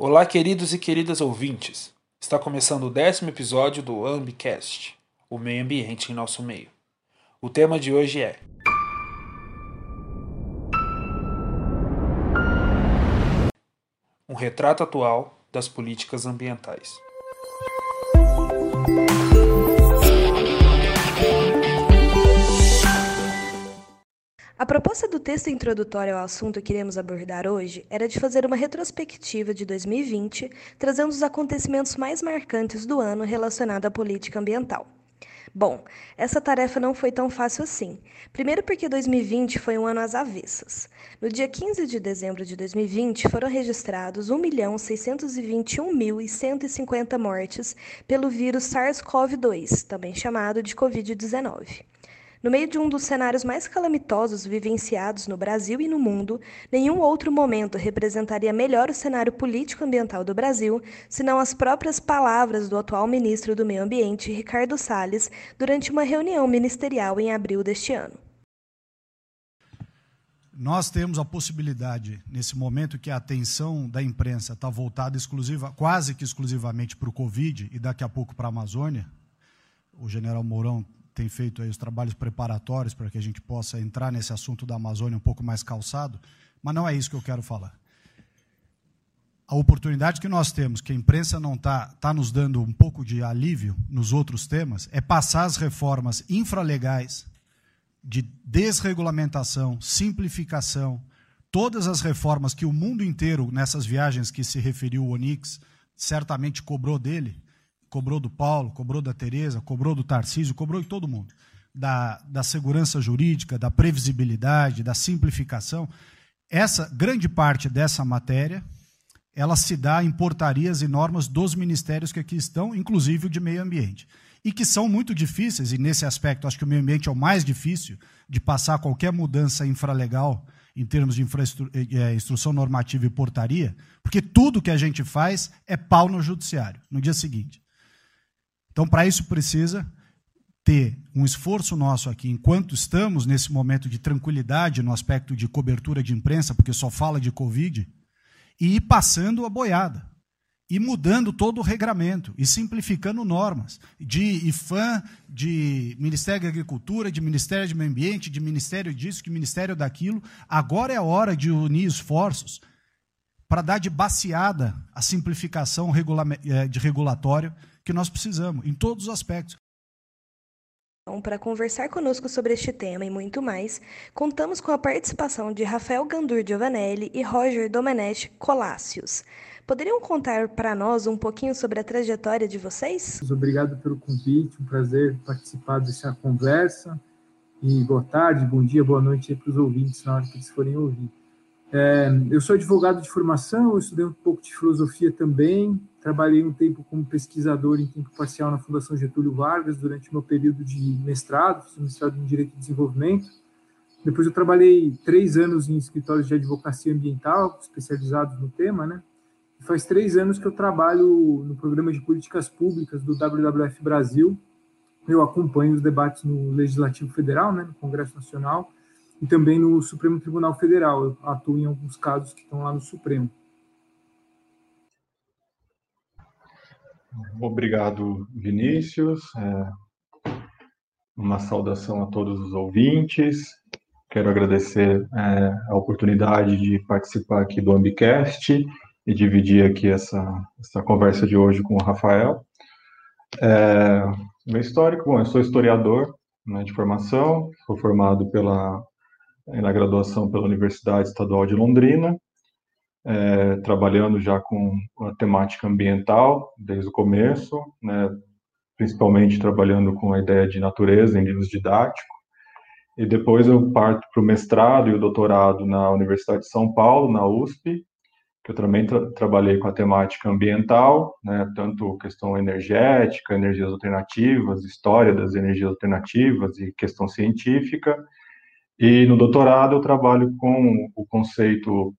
Olá, queridos e queridas ouvintes. Está começando o décimo episódio do Ambicast, o meio ambiente em nosso meio. O tema de hoje é um retrato atual das políticas ambientais. A proposta do texto introdutório ao assunto que iremos abordar hoje era de fazer uma retrospectiva de 2020, trazendo os acontecimentos mais marcantes do ano relacionado à política ambiental. Bom, essa tarefa não foi tão fácil assim. Primeiro, porque 2020 foi um ano às avessas. No dia 15 de dezembro de 2020, foram registrados 1.621.150 mortes pelo vírus SARS-CoV-2, também chamado de Covid-19. No meio de um dos cenários mais calamitosos vivenciados no Brasil e no mundo, nenhum outro momento representaria melhor o cenário político-ambiental do Brasil, senão as próprias palavras do atual ministro do Meio Ambiente, Ricardo Salles, durante uma reunião ministerial em abril deste ano. Nós temos a possibilidade, nesse momento que a atenção da imprensa está voltada exclusiva, quase que exclusivamente para o Covid e daqui a pouco para a Amazônia, o general Mourão tem feito os trabalhos preparatórios para que a gente possa entrar nesse assunto da Amazônia um pouco mais calçado, mas não é isso que eu quero falar. A oportunidade que nós temos, que a imprensa não está tá nos dando um pouco de alívio nos outros temas, é passar as reformas infralegais de desregulamentação, simplificação, todas as reformas que o mundo inteiro, nessas viagens que se referiu o Onix, certamente cobrou dele, cobrou do Paulo, cobrou da Tereza, cobrou do Tarcísio, cobrou de todo mundo. Da, da segurança jurídica, da previsibilidade, da simplificação. Essa grande parte dessa matéria, ela se dá em portarias e normas dos ministérios que aqui estão, inclusive o de meio ambiente. E que são muito difíceis, e nesse aspecto acho que o meio ambiente é o mais difícil de passar qualquer mudança infralegal em termos de é, instrução normativa e portaria, porque tudo que a gente faz é pau no judiciário, no dia seguinte. Então, para isso precisa ter um esforço nosso aqui, enquanto estamos nesse momento de tranquilidade no aspecto de cobertura de imprensa, porque só fala de Covid, e ir passando a boiada, e mudando todo o regramento, e simplificando normas, de IFAM, de Ministério da Agricultura, de Ministério de Meio Ambiente, de Ministério disso, de Ministério daquilo. Agora é a hora de unir esforços para dar de baseada a simplificação eh, de regulatório que nós precisamos, em todos os aspectos. Então, para conversar conosco sobre este tema e muito mais, contamos com a participação de Rafael Gandur Giovanelli e Roger Domenech Colácios. Poderiam contar para nós um pouquinho sobre a trajetória de vocês? Obrigado pelo convite, um prazer participar dessa conversa. E boa tarde, bom dia, boa noite para os ouvintes na hora que eles forem ouvir. É, eu sou advogado de formação, estudei um pouco de filosofia também, trabalhei um tempo como pesquisador em tempo parcial na Fundação Getúlio Vargas durante meu período de mestrado, fiz mestrado em Direito e Desenvolvimento. Depois eu trabalhei três anos em escritórios de advocacia ambiental, especializados no tema, né? E faz três anos que eu trabalho no programa de políticas públicas do WWF Brasil. Eu acompanho os debates no Legislativo Federal, né, no Congresso Nacional, e também no Supremo Tribunal Federal. Eu atuo em alguns casos que estão lá no Supremo. Obrigado, Vinícius. É, uma saudação a todos os ouvintes. Quero agradecer é, a oportunidade de participar aqui do Ambicast e dividir aqui essa, essa conversa de hoje com o Rafael. É, meu histórico, bom, eu sou historiador né, de formação, sou formado pela na graduação pela Universidade Estadual de Londrina, é, trabalhando já com a temática ambiental desde o começo, né, principalmente trabalhando com a ideia de natureza em livros didáticos. E depois eu parto para o mestrado e o doutorado na Universidade de São Paulo, na USP, que eu também tra trabalhei com a temática ambiental, né, tanto questão energética, energias alternativas, história das energias alternativas e questão científica. E no doutorado eu trabalho com o conceito,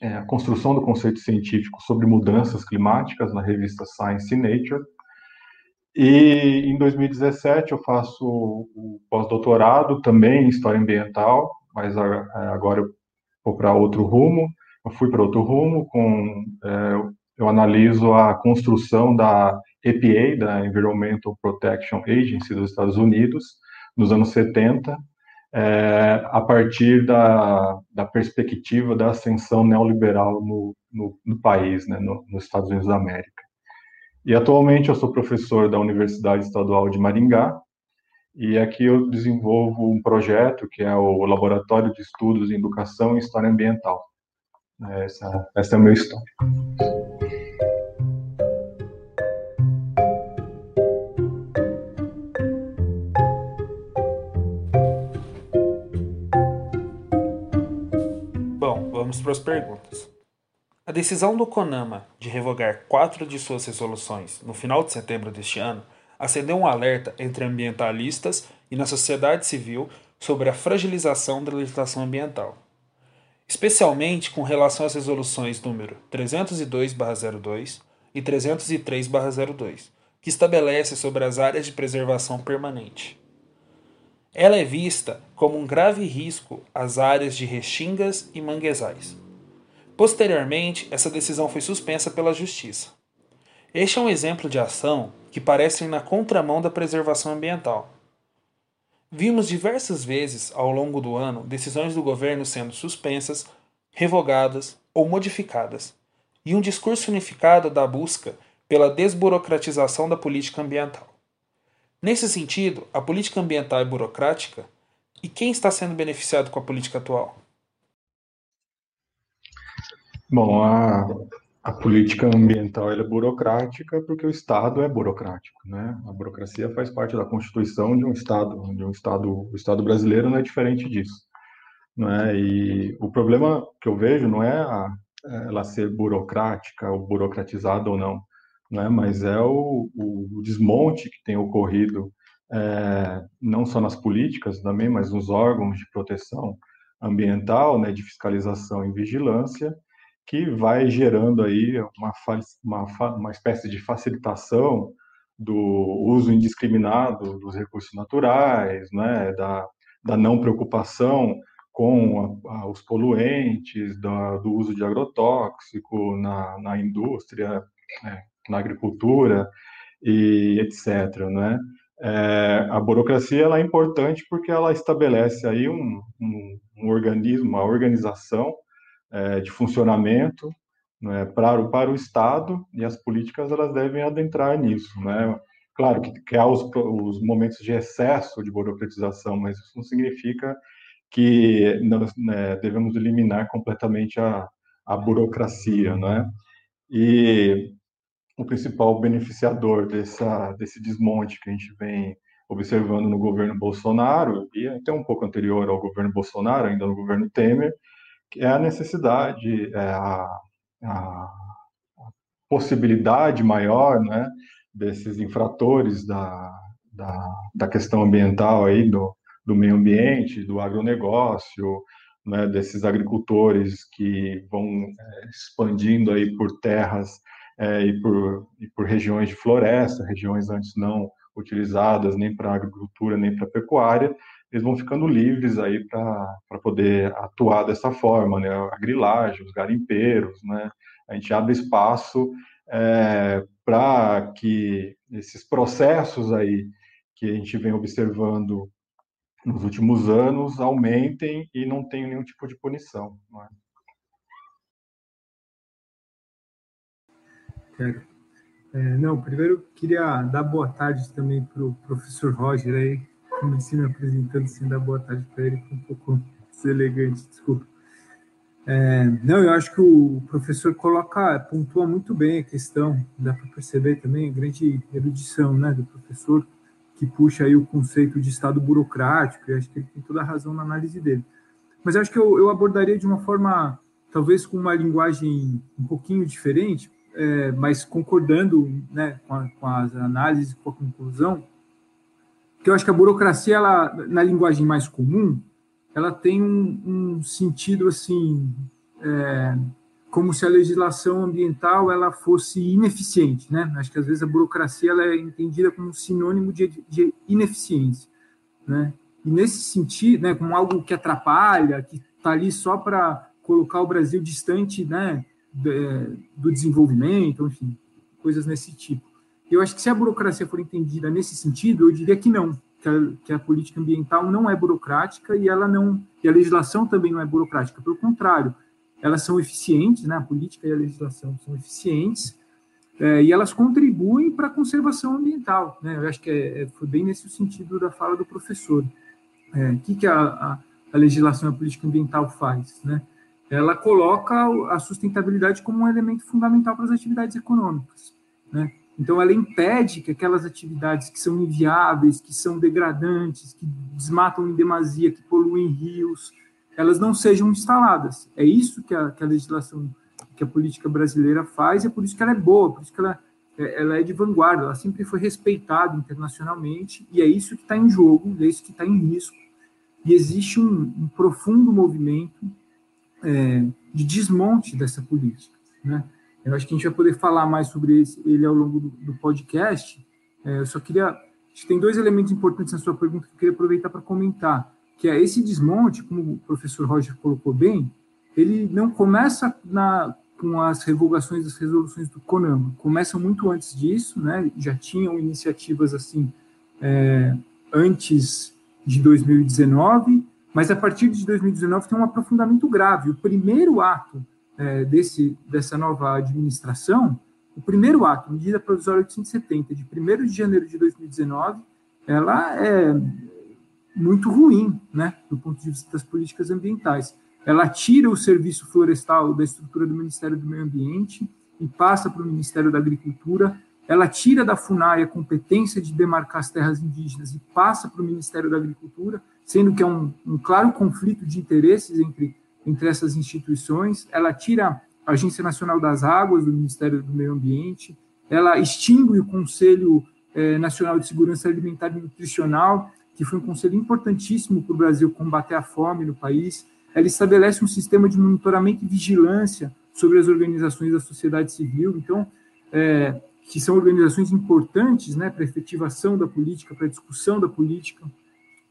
é, a construção do conceito científico sobre mudanças climáticas na revista Science Nature. E em 2017 eu faço o pós-doutorado também em História Ambiental, mas agora eu vou para outro rumo, eu fui para outro rumo, com, é, eu analiso a construção da EPA, da Environmental Protection Agency dos Estados Unidos, nos anos 70, é, a partir da, da perspectiva da ascensão neoliberal no, no, no país, né, no, nos Estados Unidos da América. E atualmente eu sou professor da Universidade Estadual de Maringá, e aqui eu desenvolvo um projeto que é o Laboratório de Estudos em Educação e História Ambiental. Essa, essa é a minha história. Vamos para as perguntas. A decisão do CONAMA de revogar quatro de suas resoluções no final de setembro deste ano acendeu um alerta entre ambientalistas e na sociedade civil sobre a fragilização da legislação ambiental, especialmente com relação às resoluções número 302/02 e 303/02, que estabelece sobre as áreas de preservação permanente. Ela é vista como um grave risco às áreas de restingas e manguezais. Posteriormente, essa decisão foi suspensa pela Justiça. Este é um exemplo de ação que parecem na contramão da preservação ambiental. Vimos diversas vezes ao longo do ano decisões do governo sendo suspensas, revogadas ou modificadas, e um discurso unificado da busca pela desburocratização da política ambiental. Nesse sentido, a política ambiental é burocrática e quem está sendo beneficiado com a política atual? Bom, a, a política ambiental é burocrática porque o Estado é burocrático, né? A burocracia faz parte da constituição de um Estado, de um Estado, o Estado brasileiro não é diferente disso, não é? E o problema que eu vejo não é a, ela ser burocrática ou burocratizada ou não, né? Mas é o, o desmonte que tem ocorrido é, não só nas políticas também, mas nos órgãos de proteção ambiental, né? De fiscalização e vigilância que vai gerando aí uma, uma, uma espécie de facilitação do uso indiscriminado dos recursos naturais, né, da, da não preocupação com a, a, os poluentes, da, do uso de agrotóxico na, na indústria, né, na agricultura e etc. Né? É, a burocracia ela é importante porque ela estabelece aí um, um, um organismo, uma organização é, de funcionamento né, para, para o Estado e as políticas elas devem adentrar nisso. Né? Claro que, que há os, os momentos de excesso de burocratização, mas isso não significa que nós né, devemos eliminar completamente a, a burocracia, né? E o principal beneficiador dessa, desse desmonte que a gente vem observando no governo Bolsonaro, e até um pouco anterior ao governo Bolsonaro, ainda no governo Temer, é a necessidade, é a, a, possibilidade maior né, desses infratores da, da, da, questão ambiental aí, do, do meio ambiente, do agronegócio, né, desses agricultores que vão é, expandindo aí por terras é, e, por, e por regiões de floresta, regiões antes não utilizadas nem para agricultura nem para pecuária, eles vão ficando livres aí para poder atuar dessa forma, né? A grilagem, os garimpeiros, né? A gente abre espaço é, para que esses processos aí que a gente vem observando nos últimos anos aumentem e não tenham nenhum tipo de punição. Não, é? É, não, primeiro queria dar boa tarde também para o professor Roger aí, comecei me apresentando sem dar boa tarde para ele, foi um pouco deselegante, desculpa. É, não, eu acho que o professor coloca, pontua muito bem a questão, dá para perceber também a grande erudição né, do professor, que puxa aí o conceito de Estado burocrático, e acho que ele tem toda a razão na análise dele. Mas acho que eu, eu abordaria de uma forma, talvez com uma linguagem um pouquinho diferente, é, mas concordando né, com, a, com as análises, com a conclusão, que eu acho que a burocracia, ela, na linguagem mais comum, ela tem um, um sentido assim, é, como se a legislação ambiental ela fosse ineficiente, né? Acho que às vezes a burocracia ela é entendida como sinônimo de, de ineficiência, né? E nesse sentido, né, como algo que atrapalha, que está ali só para colocar o Brasil distante né, do desenvolvimento, enfim, coisas nesse tipo. Eu acho que se a burocracia for entendida nesse sentido, eu diria que não, que a, que a, política ambiental não é burocrática e ela não e a legislação também não é burocrática. Pelo contrário, elas são eficientes, né? A política e a legislação são eficientes é, e elas contribuem para a conservação ambiental. Né? Eu acho que é, é, foi bem nesse sentido da fala do professor. É, o que, que a, a, a legislação e a política ambiental faz? Né? Ela coloca a sustentabilidade como um elemento fundamental para as atividades econômicas. Né? Então, ela impede que aquelas atividades que são inviáveis, que são degradantes, que desmatam em demasia, que poluem rios, elas não sejam instaladas. É isso que a, que a legislação que a política brasileira faz, e é por isso que ela é boa, por isso que ela, é, ela é de vanguarda, ela sempre foi respeitada internacionalmente, e é isso que está em jogo, é isso que está em risco. E existe um, um profundo movimento é, de desmonte dessa política. Né? Eu acho que a gente vai poder falar mais sobre esse, ele ao longo do, do podcast. É, eu só queria. Acho que tem dois elementos importantes na sua pergunta que eu queria aproveitar para comentar, que é esse desmonte, como o professor Roger colocou bem, ele não começa na, com as revogações das resoluções do CONAMA. Começam muito antes disso, né? já tinham iniciativas assim é, antes de 2019, mas a partir de 2019 tem um aprofundamento grave. O primeiro ato é, desse, dessa nova administração, o primeiro ato, medida provisória 870, de 1 de janeiro de 2019, ela é muito ruim, né, do ponto de vista das políticas ambientais ela tira o serviço florestal da estrutura do Ministério do Meio Ambiente e passa para o Ministério da Agricultura. Ela tira da FUNAI a competência de demarcar as terras indígenas e passa para o Ministério da Agricultura, sendo que é um, um claro conflito de interesses entre, entre essas instituições. Ela tira a Agência Nacional das Águas do Ministério do Meio Ambiente. Ela extingue o Conselho eh, Nacional de Segurança Alimentar e Nutricional, que foi um conselho importantíssimo para o Brasil combater a fome no país ela estabelece um sistema de monitoramento e vigilância sobre as organizações da sociedade civil, então, é, que são organizações importantes né, para a efetivação da política, para a discussão da política,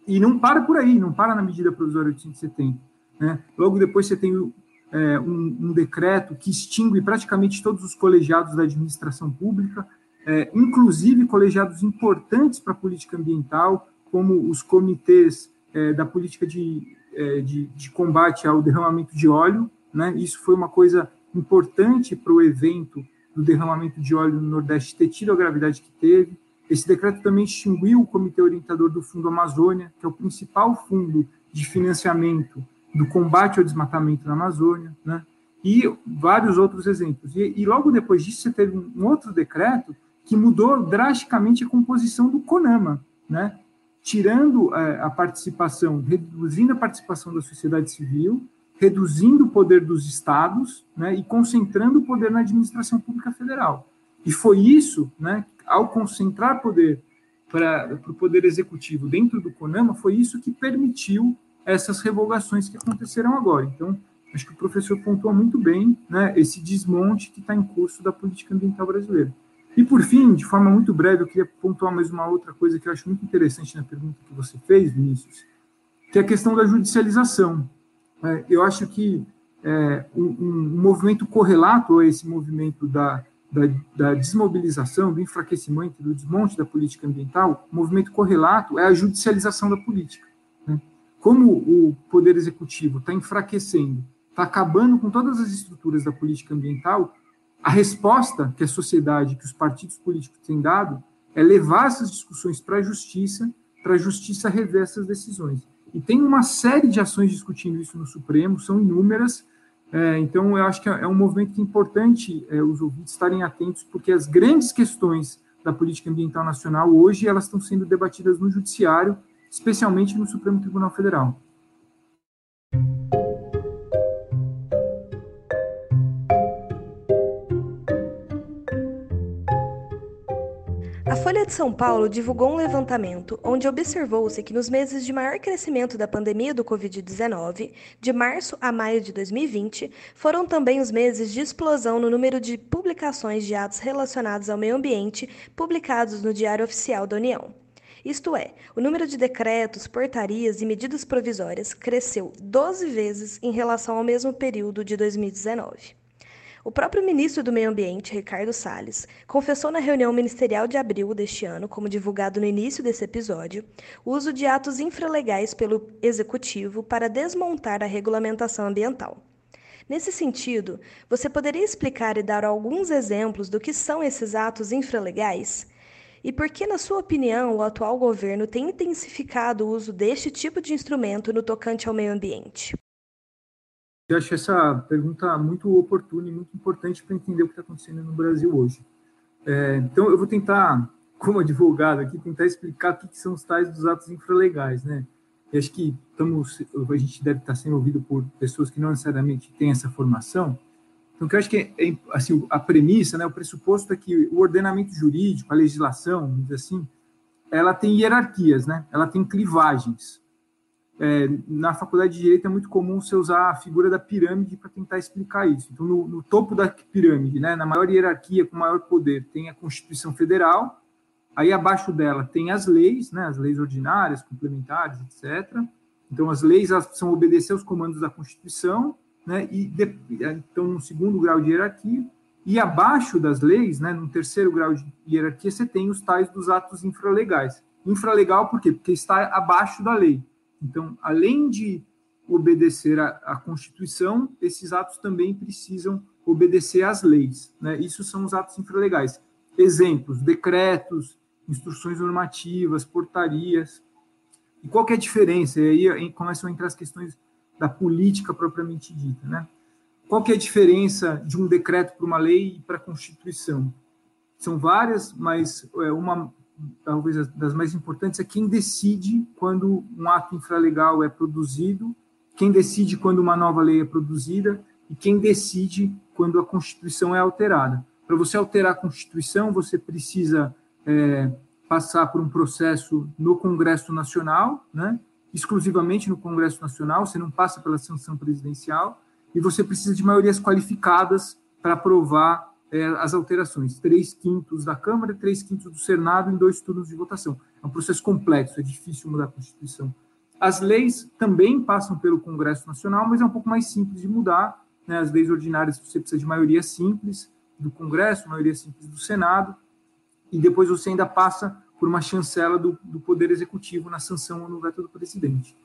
e não para por aí, não para na medida provisória 870. Né? Logo depois você tem é, um, um, decreto que extingue praticamente todos os colegiados da administração pública, é, inclusive colegiados importantes para a política ambiental, como os comitês é, da política de é, de, de, combate ao derramamento de óleo. Né? Isso foi uma coisa importante para o evento do derramamento de óleo no Nordeste ter tido a gravidade que teve. Esse decreto também extinguiu o Comitê Orientador do Fundo Amazônia, que é o principal fundo de financiamento do combate ao desmatamento na Amazônia, né? e vários outros exemplos. E, e, logo depois disso, você teve um outro decreto que mudou drasticamente a composição do CONAMA, né? tirando é, a participação, reduzindo a participação da sociedade civil, reduzindo o poder dos estados né, e concentrando o poder na administração pública federal. E foi isso, né, ao concentrar poder para o poder executivo dentro do CONAMA, foi isso que permitiu essas revogações que aconteceram agora. Então, acho que o professor pontuou muito bem né, esse desmonte que está em curso da política ambiental brasileira. E por fim, de forma muito breve, eu queria pontuar mais uma outra coisa que eu acho muito interessante na pergunta que você fez, Vinícius, que é a questão da judicialização. É, eu acho que é, um, um, movimento correlato a esse movimento da, da, da, desmobilização, do enfraquecimento, do desmonte da política ambiental, um movimento correlato é a judicialização da política. Né? Como o poder executivo está enfraquecendo, está acabando com todas as estruturas da política ambiental, a resposta que a sociedade, que os partidos políticos têm dado, é levar essas discussões para a justiça, para a justiça rever essas decisões. E tem uma série de ações discutindo isso no Supremo, são inúmeras. É, então, eu acho que é um movimento é importante é, os ouvintes estarem atentos, porque as grandes questões da política ambiental nacional hoje elas estão sendo debatidas no Judiciário, especialmente no Supremo Tribunal Federal. Folha de São Paulo divulgou um levantamento onde observou-se que nos meses de maior crescimento da pandemia do Covid-19, de março a maio de 2020, foram também os meses de explosão no número de publicações de atos relacionados ao meio ambiente publicados no Diário Oficial da União. Isto é, o número de decretos, portarias e medidas provisórias cresceu 12 vezes em relação ao mesmo período de 2019. O próprio ministro do Meio Ambiente, Ricardo Salles, confessou na reunião ministerial de abril deste ano, como divulgado no início desse episódio, o uso de atos infralegais pelo executivo para desmontar a regulamentação ambiental. Nesse sentido, você poderia explicar e dar alguns exemplos do que são esses atos infralegais? E por que, na sua opinião, o atual governo tem intensificado o uso deste tipo de instrumento no tocante ao meio ambiente? Eu acho essa pergunta muito oportuna e muito importante para entender o que está acontecendo no Brasil hoje. É, então, eu vou tentar, como advogado aqui, tentar explicar o que, que são os tais dos atos infralegais, né? E acho que estamos, a gente deve estar sendo ouvido por pessoas que não necessariamente têm essa formação, então, eu acho que é, assim, a premissa, né, o pressuposto é que o ordenamento jurídico, a legislação, assim, ela tem hierarquias, né? Ela tem clivagens. É, na faculdade de direito é muito comum você usar a figura da pirâmide para tentar explicar isso. Então, no, no, topo da pirâmide, né, na maior hierarquia, com maior poder, tem a Constituição Federal. Aí abaixo dela tem as leis, né, as leis ordinárias, complementares, etc. Então, as leis precisam obedecer aos comandos da Constituição né, e de, então no segundo grau de hierarquia, e abaixo das leis, né, no terceiro grau de hierarquia, você tem os tais dos atos infralegais. Infralegal por quê? Porque está abaixo da lei. Então, além de obedecer à, Constituição, esses atos também precisam obedecer às leis. Né? Isso são os atos infralegais. Exemplos, decretos, instruções normativas, portarias. E qual é a diferença? E aí começam a entrar as questões da política propriamente dita, né? Qual é a diferença de um decreto para uma lei e para a Constituição? São várias, mas é, uma talvez das mais importantes é quem decide quando um ato infralegal é produzido, quem decide quando uma nova lei é produzida e quem decide quando a Constituição é alterada. Para você alterar a Constituição, você precisa é, passar por um processo no Congresso Nacional, né? exclusivamente no Congresso Nacional, você não passa pela sanção presidencial, e você precisa de maiorias qualificadas para aprovar é, as alterações. Três quintos da Câmara, três quintos do Senado em dois turnos de votação. É um processo complexo, é difícil mudar a Constituição. As leis também passam pelo Congresso Nacional, mas é um pouco mais simples de mudar. Né? As leis ordinárias você precisa de maioria simples do Congresso, maioria simples do Senado, e depois você ainda passa por uma chancela do, do Poder Executivo na sanção ou no veto do presidente.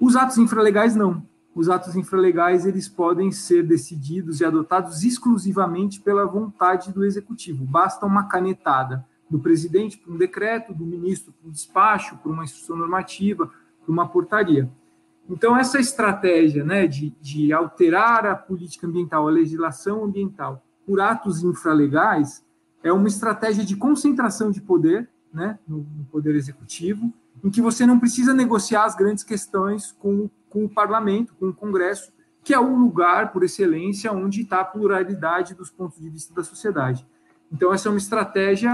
Os atos infralegais, não. Os atos infralegais, eles podem ser decididos e adotados exclusivamente pela vontade do Executivo. Basta uma canetada do presidente por um decreto, do ministro por um despacho, por uma instrução normativa, por uma portaria. Então, essa estratégia né, de, de alterar a política ambiental, a legislação ambiental, por atos infralegais, é uma estratégia de concentração de poder né, no, no, Poder Executivo, em que você não precisa negociar as grandes questões com, com o Parlamento, com o Congresso, que é o lugar, por excelência, onde está a pluralidade dos pontos de vista da sociedade. Então, essa é uma estratégia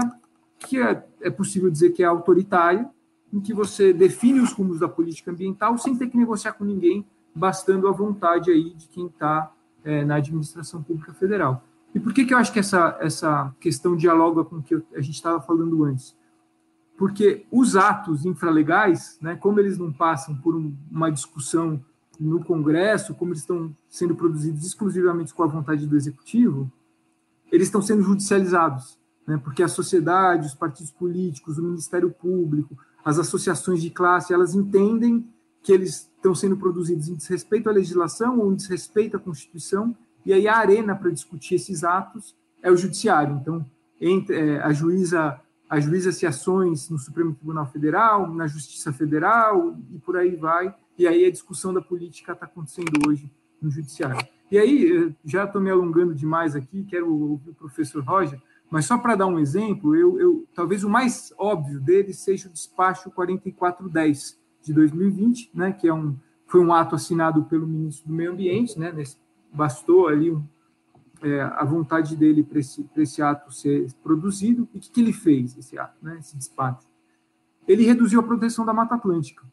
que é, é possível dizer que é autoritária, em que você define os rumos da política ambiental sem ter que negociar com ninguém, bastando a vontade aí de quem está é, na administração pública federal. E por que, que eu acho que essa, essa questão dialoga com o que a gente estava falando antes? Porque os atos infralegais, né, como eles não passam por um, uma discussão no Congresso, como eles estão sendo produzidos exclusivamente com a vontade do Executivo, eles estão sendo judicializados, né, porque a sociedade, os partidos políticos, o Ministério Público, as associações de classe, elas entendem que eles estão sendo produzidos em desrespeito à legislação ou em desrespeito à Constituição, e aí a arena para discutir esses atos é o judiciário. Então, entre, é, a juíza ajuiza-se ações no Supremo Tribunal Federal, na Justiça Federal e por aí vai. E aí a discussão da política está acontecendo hoje no Judiciário. E aí, já estou me alongando demais aqui, quero ouvir o professor Roger, mas só para dar um exemplo, eu, eu, talvez o mais óbvio dele seja o despacho 4410 de 2020, né, que é um, foi um ato assinado pelo ministro do Meio Ambiente, né, nesse, bastou ali um, é, a vontade dele para esse, esse, ato ser produzido. E o que, que ele fez, esse ato, né, esse despacho? Ele reduziu a proteção da Mata Atlântica.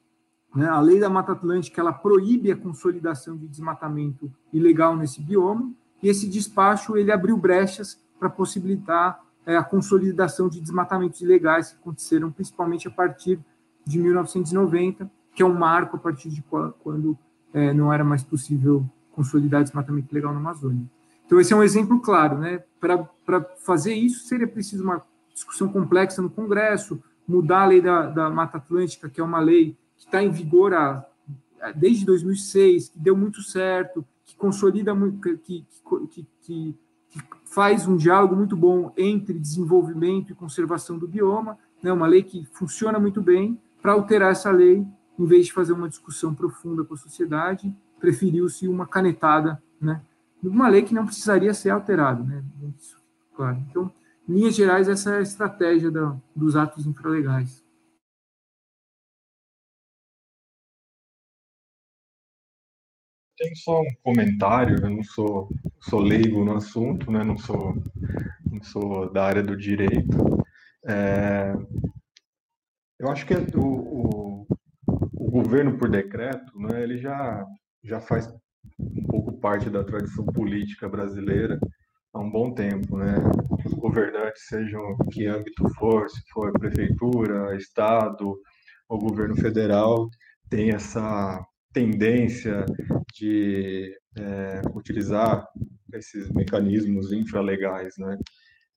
Né? A lei da Mata Atlântica ela proíbe a consolidação de desmatamento ilegal nesse bioma, e esse despacho ele abriu brechas para possibilitar é, a consolidação de desmatamentos ilegais que aconteceram principalmente a partir de 1990, que é um marco a partir de quando é, não era mais possível consolidar desmatamento ilegal na Amazônia. Então, esse é um exemplo claro. Né? Para fazer isso, seria preciso uma discussão complexa no Congresso, mudar a lei da, da Mata Atlântica, que é uma lei que está em vigor há, desde 2006, que deu muito certo, que consolida que, que, que, que faz um diálogo muito bom entre desenvolvimento e conservação do bioma, né? uma lei que funciona muito bem. Para alterar essa lei, em vez de fazer uma discussão profunda com a sociedade, preferiu-se uma canetada, né? Uma lei que não precisaria ser alterada. Né? Claro. Então, em linhas gerais, essa é a estratégia da, dos atos infralegais. Tem só um comentário, eu não sou, sou leigo no assunto, né? não, sou, não sou da área do direito. É, eu acho que o, o, o, governo por decreto, né, ele já, já faz um pouco parte da tradição política brasileira há um bom tempo, né? Os governantes, sejam que âmbito for, se for prefeitura, estado ou governo federal, tem essa tendência de é, utilizar esses mecanismos infralegais, né?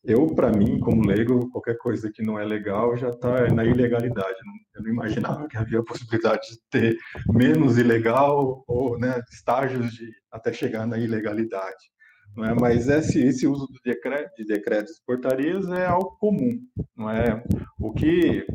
Eu, para mim, como leigo, qualquer coisa que não é legal já está na ilegalidade. Eu não imaginava que havia a possibilidade de ter menos ilegal ou né, estágios de até chegar na ilegalidade. Não é? Mas esse, esse uso de, decreto, de decretos e portarias é algo comum. Não é? O que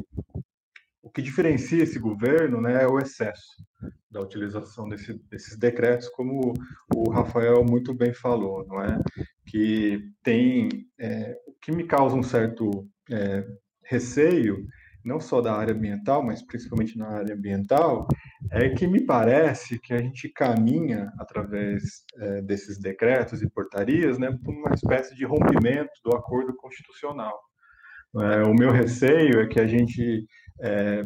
o que diferencia esse governo né, é o excesso da utilização desse, desses decretos, como o Rafael muito bem falou, não é? Que tem é, o que me causa um certo é, receio, não só da área ambiental, mas principalmente na área ambiental, é que me parece que a gente caminha através é, desses decretos e portarias, né, por uma espécie de rompimento do acordo constitucional. É, o meu receio é que a gente é,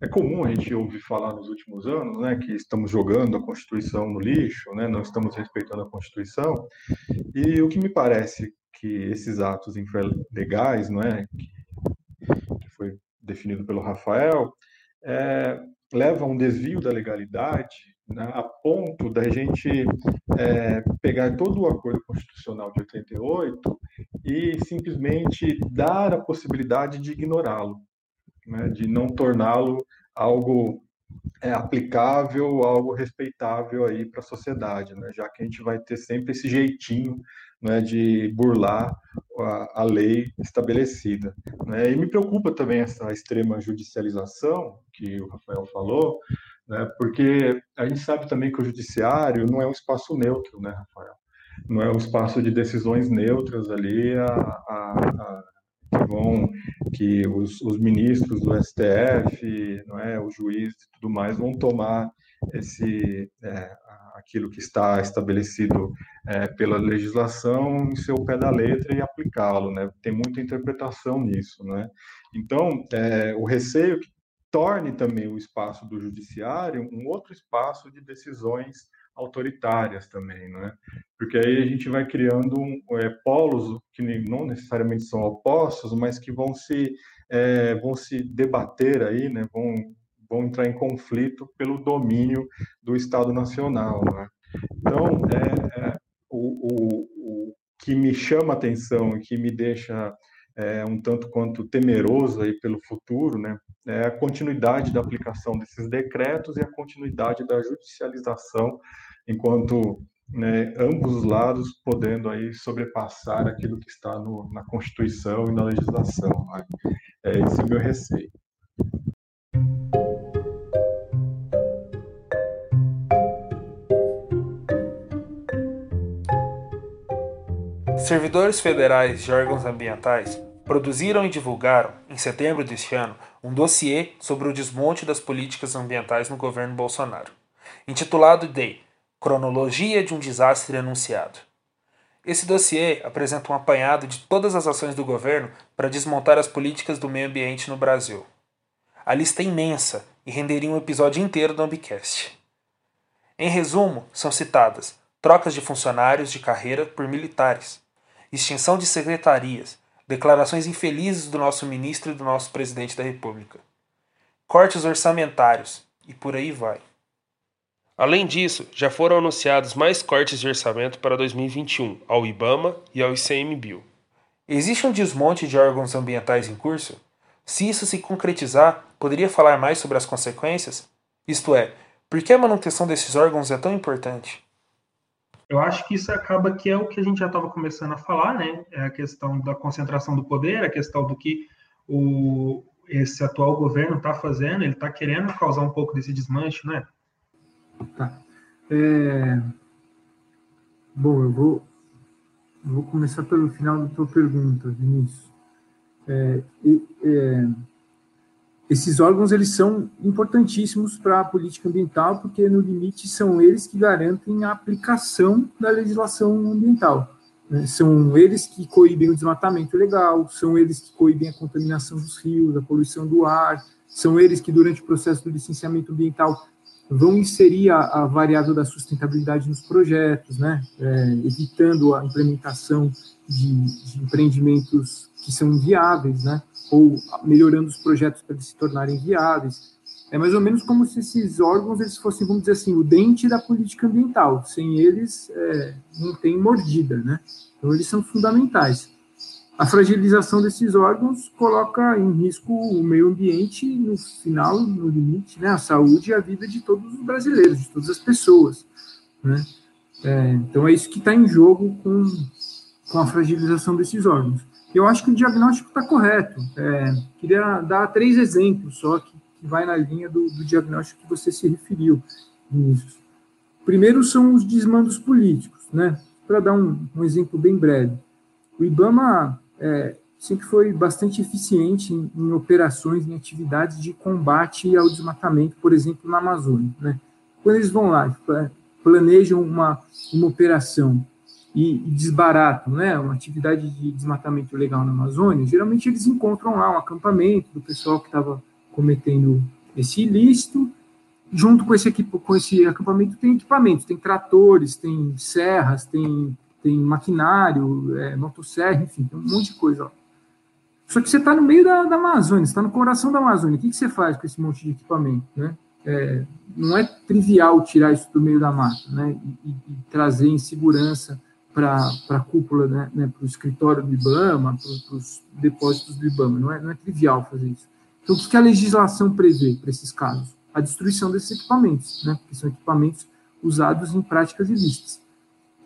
é, comum a gente ouvir falar nos últimos anos, né, que estamos jogando a Constituição no lixo, né, não estamos respeitando a Constituição. E o que me parece que esses atos legais, não é, que, definido pelo Rafael, é, leva a um desvio da legalidade né, a ponto da gente é, pegar todo o acordo constitucional de 88 e simplesmente dar a possibilidade de ignorá-lo, né, de não torná-lo algo é, aplicável, algo respeitável aí para a sociedade, né, já que a gente vai ter sempre esse jeitinho né, de burlar a, a lei estabelecida. Né? E me preocupa também essa extrema judicialização que o Rafael falou, né, porque a gente sabe também que o judiciário não é um espaço neutro, né, Rafael? Não é um espaço de decisões neutras ali a, a, que vão que os, os, ministros do STF, não é, o juiz e tudo mais vão tomar esse é, aquilo que está estabelecido é, pela legislação em seu pé da letra e aplicá-lo, né? Tem muita interpretação nisso, né? Então, é, o receio que torne também o espaço do judiciário um outro espaço de decisões autoritárias também, não é? Porque aí a gente vai criando é, polos que não necessariamente são opostos, mas que vão se é, vão se debater aí, né? Vão vão entrar em conflito pelo domínio do Estado Nacional. Né? Então, é, é o, o, o, que me chama a atenção e que me deixa é, um tanto quanto temeroso aí pelo futuro, né, é a continuidade da aplicação desses decretos e a continuidade da judicialização, enquanto né, ambos os lados podendo aí sobrepassar aquilo que está no, na Constituição e na legislação. Né? É esse o meu receio. Servidores federais de órgãos ambientais produziram e divulgaram, em setembro deste ano, um dossiê sobre o desmonte das políticas ambientais no governo Bolsonaro, intitulado de Cronologia de um Desastre Anunciado. Esse dossiê apresenta um apanhado de todas as ações do governo para desmontar as políticas do meio ambiente no Brasil. A lista é imensa e renderia um episódio inteiro do Ambicast. Em resumo, são citadas trocas de funcionários de carreira por militares, extinção de secretarias, declarações infelizes do nosso ministro e do nosso presidente da República, cortes orçamentários e por aí vai. Além disso, já foram anunciados mais cortes de orçamento para 2021 ao IBAMA e ao ICMBio. Existe um desmonte de órgãos ambientais em curso? Se isso se concretizar, poderia falar mais sobre as consequências? Isto é, por que a manutenção desses órgãos é tão importante? Eu acho que isso acaba que é o que a gente já estava começando a falar, né? É a questão da concentração do poder, a questão do que o, esse atual governo está fazendo, ele está querendo causar um pouco desse desmanche, né? Tá. É... Bom, eu vou, vou começar pelo final da tua pergunta, Vinícius. É, é, esses órgãos eles são importantíssimos para a política ambiental, porque no limite são eles que garantem a aplicação da legislação ambiental. Né? São eles que coíbem o desmatamento legal, são eles que coíbem a contaminação dos rios, a poluição do ar, são eles que durante o processo do licenciamento ambiental vão inserir a, a variável da sustentabilidade nos projetos, né? É, evitando a implementação de, de empreendimentos que são inviáveis, né? Ou melhorando os projetos para eles se tornarem viáveis. É mais ou menos como se esses órgãos eles fossem, vamos dizer assim, o dente da política ambiental. Sem eles, é, não tem mordida, né? Então, eles são fundamentais. A fragilização desses órgãos coloca em risco o meio ambiente, no final, no limite, né? A saúde e a vida de todos os brasileiros, de todas as pessoas, né? É, então, é isso que está em jogo com, com a fragilização desses órgãos. Eu acho que o diagnóstico está correto. É, queria dar três exemplos só que, que vai na linha do, do, diagnóstico que você se referiu, Vinícius. Primeiro são os desmandos políticos, né? Para dar um, um, exemplo bem breve, o IBAMA é, sempre foi bastante eficiente em, em, operações, em atividades de combate ao desmatamento, por exemplo, na Amazônia. Né? Quando eles vão lá, planejam uma, uma operação e, desbaratam né, uma atividade de desmatamento legal na Amazônia, geralmente eles encontram lá um acampamento do pessoal que estava cometendo esse ilícito. Junto com esse, equipo, com esse acampamento tem equipamentos, tem tratores, tem serras, tem, tem maquinário, é, motosserra, enfim, tem um monte de coisa. Ó. Só que você está no meio da, da Amazônia, está no coração da Amazônia. O que, que você faz com esse monte de equipamento? Né? É, não é trivial tirar isso do meio da mata né? e, e, e trazer em segurança para a cúpula, né, né para o escritório do IBAMA, para os depósitos do IBAMA. Não é, não é trivial fazer isso. Então, o que a legislação prevê para esses casos? A destruição desses equipamentos, né, porque são equipamentos usados em práticas ilícitas.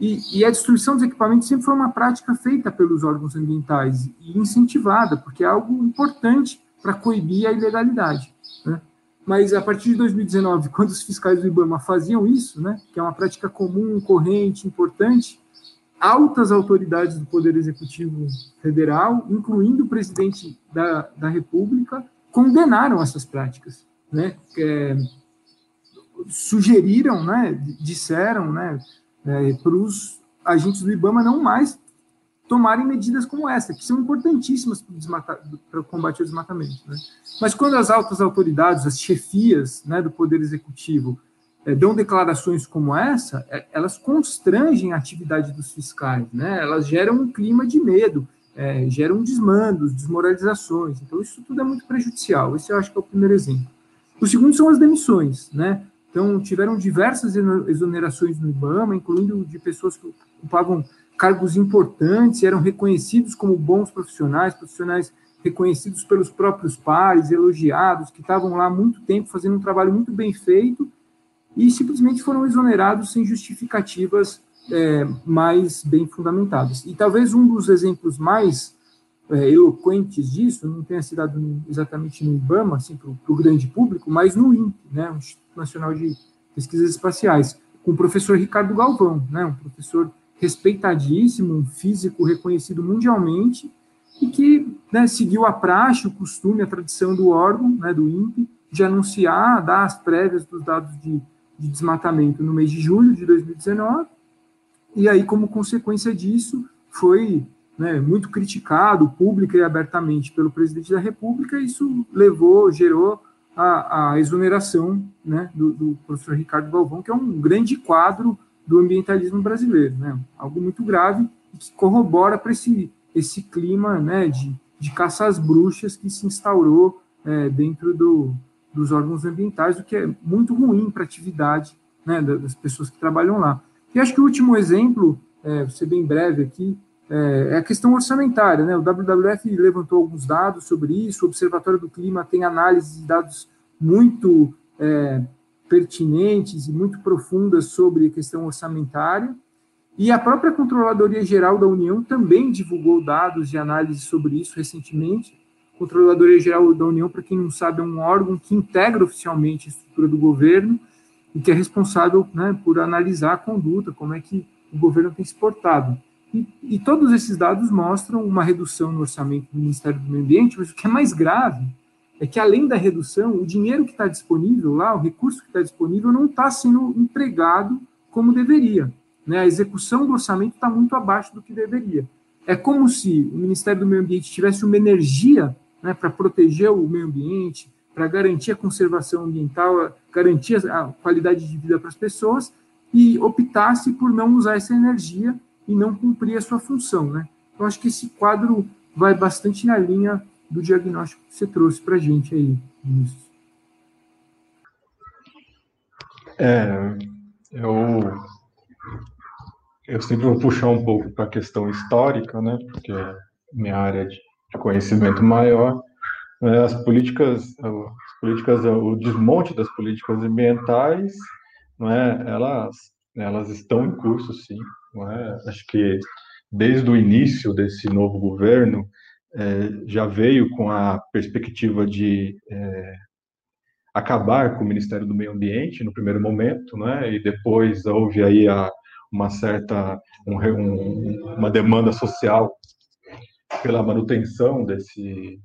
E, e, a destruição dos equipamentos sempre foi uma prática feita pelos órgãos ambientais e incentivada, porque é algo importante para coibir a ilegalidade. Né? Mas a partir de 2019, quando os fiscais do IBAMA faziam isso, né, que é uma prática comum, corrente, importante, altas autoridades do Poder Executivo Federal, incluindo o presidente da, da República, condenaram essas práticas, né? É, sugeriram, né, disseram, né, é, para os agentes do IBAMA não mais tomarem medidas como essa, que são importantíssimas para o combate ao desmatamento. Né? Mas quando as altas autoridades, as chefias né, do Poder Executivo, dão declarações como essa, é, elas constrangem a atividade dos fiscais, né? elas geram um clima de medo, é, geram desmandos, desmoralizações. Então, isso tudo é muito prejudicial. Esse eu acho que é o primeiro exemplo. O segundo são as demissões. Né? Então, tiveram diversas exonerações no IBAMA, incluindo de pessoas que ocupavam cargos importantes, eram reconhecidos como bons profissionais, profissionais reconhecidos pelos próprios pares, elogiados, que estavam lá há muito tempo fazendo um trabalho muito bem feito, e simplesmente foram exonerados sem justificativas é, mais bem fundamentadas. E talvez um dos exemplos mais é, eloquentes disso não tenha sido dado exatamente no IBAMA, assim, para o grande público, mas no INPE, né, o Instituto Nacional de Pesquisas Espaciais, com o professor Ricardo Galvão, né, um professor respeitadíssimo, um físico reconhecido mundialmente, e que né, seguiu a praxe, o costume, a tradição do órgão, né, do INPE, de anunciar, dar as prévias dos dados de de desmatamento no mês de julho de 2019, e aí, como consequência disso, foi né, muito criticado pública e abertamente pelo presidente da República, e isso levou, gerou a, a exoneração né, do, do, professor Ricardo Galvão, que é um grande quadro do ambientalismo brasileiro, né, algo muito grave que corrobora para esse, esse clima né, de, de caça às bruxas que se instaurou é, dentro do, dos órgãos ambientais, o que é muito ruim para a atividade né, das pessoas que trabalham lá. E acho que o último exemplo, é, vou ser bem breve aqui, é, é a questão orçamentária. Né? O WWF levantou alguns dados sobre isso, o Observatório do Clima tem análise de dados muito é, pertinentes e muito profundas sobre a questão orçamentária, e a própria Controladoria Geral da União também divulgou dados de análise sobre isso recentemente. Controladoria Geral da União, para quem não sabe, é um órgão que integra oficialmente a estrutura do governo e que é responsável né, por analisar a conduta, como é que o governo tem se portado. E, e, todos esses dados mostram uma redução no orçamento do Ministério do Meio Ambiente, mas o que é mais grave é que, além da redução, o dinheiro que está disponível lá, o recurso que está disponível, não está sendo empregado como deveria. Né? A execução do orçamento está muito abaixo do que deveria. É como se o Ministério do Meio Ambiente tivesse uma energia né, para proteger o meio ambiente, para garantir a conservação ambiental, garantir a qualidade de vida para as pessoas, e optasse por não usar essa energia e não cumprir a sua função. Né? Então, acho que esse quadro vai bastante na linha do diagnóstico que você trouxe para a gente aí, Vinícius. É, eu eu sempre vou puxar um pouco para a questão histórica, né, porque minha área de conhecimento maior. Né, as políticas, as políticas, o desmonte das políticas ambientais, não é, elas, elas estão em curso, sim. Não é? Acho que desde o início desse novo governo é, já veio com a perspectiva de é, acabar com o Ministério do Meio Ambiente no primeiro momento, né? E depois houve aí a uma certa um, um, uma demanda social pela manutenção desse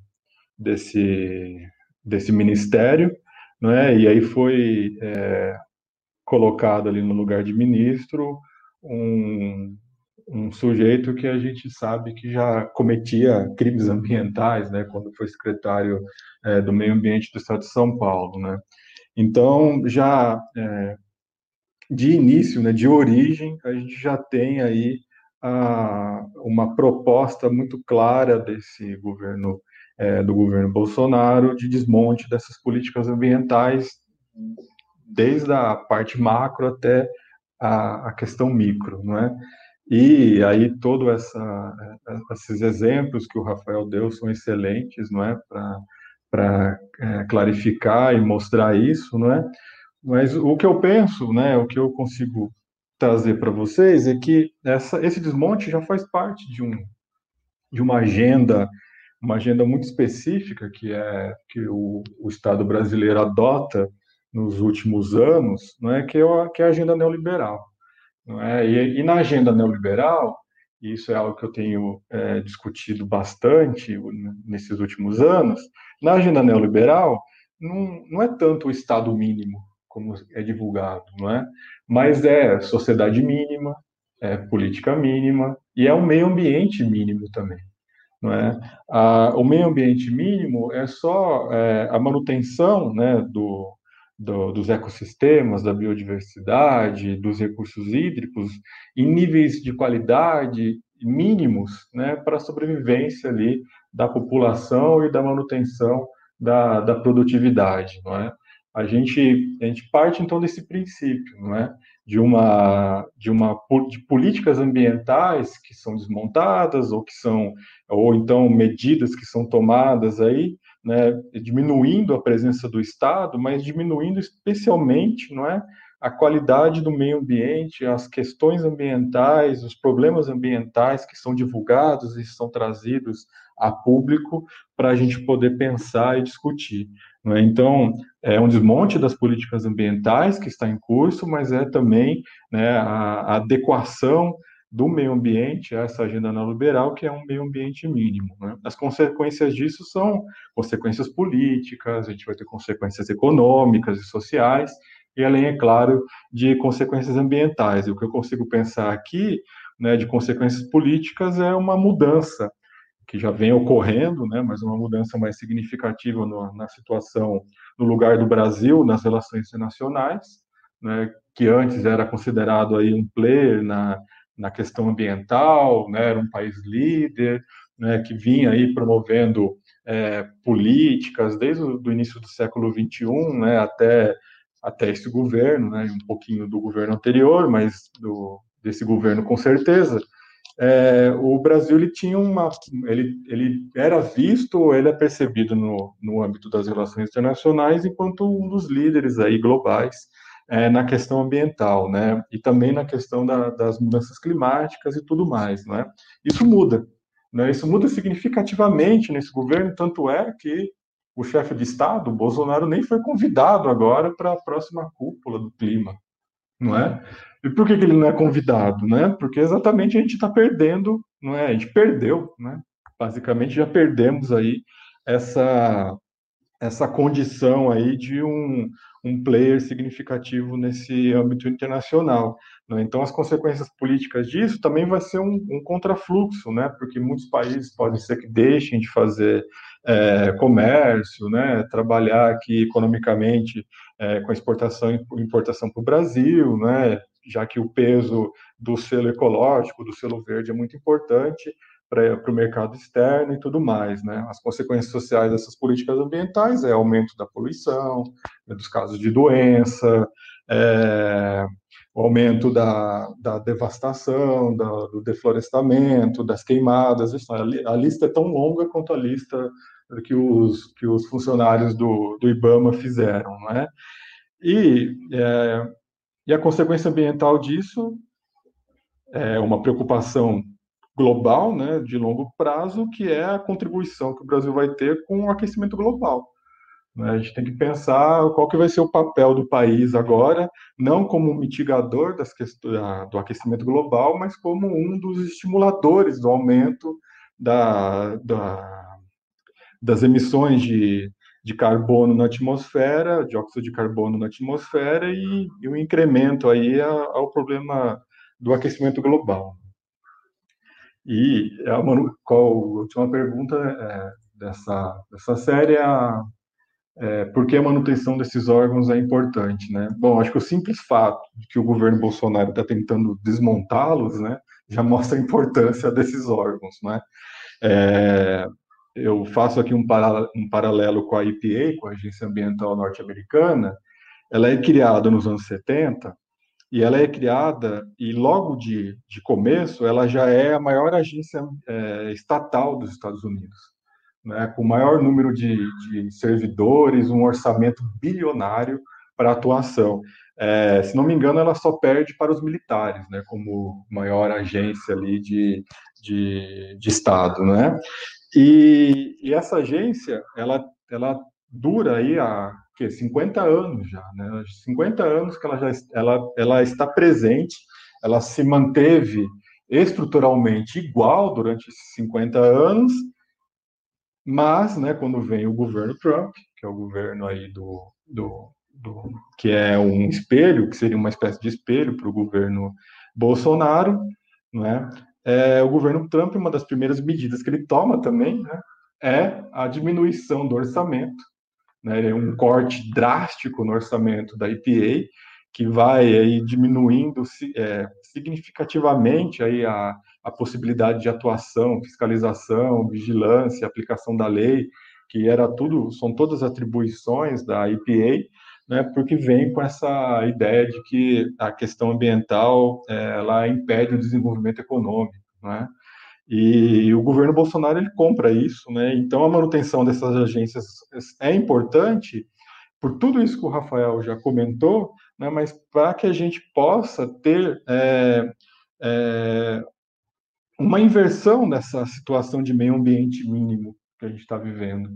desse desse ministério, não é? E aí foi é, colocado ali no lugar de ministro um, um sujeito que a gente sabe que já cometia crimes ambientais, né? Quando foi secretário é, do Meio Ambiente do Estado de São Paulo, né? Então já é, de início, né, de origem, a gente já tem aí a, uma proposta muito clara desse governo, é, do governo Bolsonaro, de desmonte dessas políticas ambientais, desde a parte macro até a, a questão micro, não é? E aí todos esses exemplos que o Rafael deu são excelentes, não é, para é, clarificar e mostrar isso, não é? Mas o que eu penso, né, o que eu consigo trazer para vocês é que essa, esse desmonte já faz parte de, um, de uma agenda, uma agenda muito específica que é que o, o Estado brasileiro adota nos últimos anos, não é que é a, que é a agenda neoliberal, não é? E, e, na agenda neoliberal, isso é algo que eu tenho é, discutido bastante nesses últimos anos, na agenda neoliberal não, não é tanto o Estado mínimo como é divulgado, não é? Mas é sociedade mínima, é política mínima e é o meio ambiente mínimo também, não é? O meio ambiente mínimo é só é, a manutenção, né, do, do, dos ecossistemas, da biodiversidade, dos recursos hídricos em níveis de qualidade mínimos, né, para a sobrevivência ali da população e da manutenção da, da produtividade, não é? A gente, a gente parte então desse princípio, não é? De uma, de uma de políticas ambientais que são desmontadas ou que são ou então medidas que são tomadas aí, né, diminuindo a presença do Estado, mas diminuindo especialmente, não é, a qualidade do meio ambiente, as questões ambientais, os problemas ambientais que são divulgados e são trazidos a público para a gente poder pensar e discutir. Né? Então, é um desmonte das políticas ambientais que está em curso, mas é também né, a, adequação do meio ambiente a essa agenda neoliberal, que é um meio ambiente mínimo. Né? As consequências disso são consequências políticas, a gente vai ter consequências econômicas e sociais, e além, é claro, de consequências ambientais. E o que eu consigo pensar aqui, né, de consequências políticas, é uma mudança que já vem ocorrendo, né, mas uma mudança mais significativa no, na situação, no lugar do Brasil nas relações internacionais, né, que antes era considerado aí um player na, na questão ambiental, né, era um país líder, né, que vinha aí promovendo é, políticas desde o início do século XXI né, até, até esse governo, né, um pouquinho do governo anterior, mas do, desse governo com certeza, é, o Brasil ele tinha uma, ele, ele era visto, ele é percebido no, no âmbito das relações internacionais enquanto um dos líderes aí globais é, na questão ambiental, né, e também na questão da, das mudanças climáticas e tudo mais, né. Isso muda, né, isso muda significativamente nesse governo, tanto é que o chefe de Estado, Bolsonaro, nem foi convidado agora para a próxima cúpula do clima, não é? E por que, que ele não é convidado, né? Porque exatamente a gente está perdendo, não é? A gente perdeu, né? Basicamente já perdemos aí essa essa condição aí de um, um player significativo nesse âmbito internacional. Né? Então, as consequências políticas disso também vai ser um, um contrafluxo, né? porque muitos países podem ser que deixem de fazer é, comércio, né? trabalhar aqui economicamente é, com exportação e importação para o Brasil, né? Já que o peso do selo ecológico, do selo verde é muito importante, para o mercado externo e tudo mais, né? As consequências sociais dessas políticas ambientais é aumento da poluição, né, dos casos de doença, é, o aumento da, da devastação, da, do deflorestamento, das queimadas, a, a lista é tão longa quanto a lista que os, que os funcionários do, do IBAMA fizeram, né? E, é, e a consequência ambiental disso é uma preocupação global, né, de longo prazo, que é a contribuição que o Brasil vai ter com o aquecimento global. Né? A gente tem que pensar qual que vai ser o papel do país agora, não como mitigador das do aquecimento global, mas como um dos estimuladores do aumento da, da, das emissões de, de carbono na atmosfera, dióxido de carbono na atmosfera e, e incremento aí ao problema do aquecimento global. E a Manu, qual a última pergunta é, dessa, dessa série é, é por que a manutenção desses órgãos é importante, né? Bom, acho que o simples fato de que o governo Bolsonaro está tentando desmontá-los, né, já mostra a importância desses órgãos, né? É, eu faço aqui um, para, um paralelo com a EPA, com a Agência Ambiental Norte-Americana. Ela é criada nos anos 70 e ela é criada e logo de, de começo ela já é a maior agência é, estatal dos Estados Unidos, né, com o maior número de, de servidores, um orçamento bilionário para atuação. É, se não me engano, ela só perde para os militares, né, como maior agência ali de, de, de Estado, né? E, e essa agência, ela, ela dura aí a que 50 anos já, né? 50 anos que ela já ela, ela está presente, ela se manteve estruturalmente igual durante esses 50 anos, mas, né, quando vem o governo Trump, que é o governo aí do, do, do que é um espelho, que seria uma espécie de espelho para o governo Bolsonaro, né? É, o governo Trump, uma das primeiras medidas que ele toma também, né, é a diminuição do orçamento né, é um corte drástico no orçamento da EPA, que vai aí diminuindo é, significativamente aí a, a possibilidade de atuação, fiscalização, vigilância, aplicação da lei, que era tudo, são todas atribuições da EPA, né, porque vem com essa ideia de que a questão ambiental ela impede o desenvolvimento econômico, né? E o governo Bolsonaro ele compra isso, né? Então a manutenção dessas agências é importante por tudo isso que o Rafael já comentou, né? Mas para que a gente possa ter é, é, uma inversão dessa situação de meio ambiente mínimo que a gente está vivendo,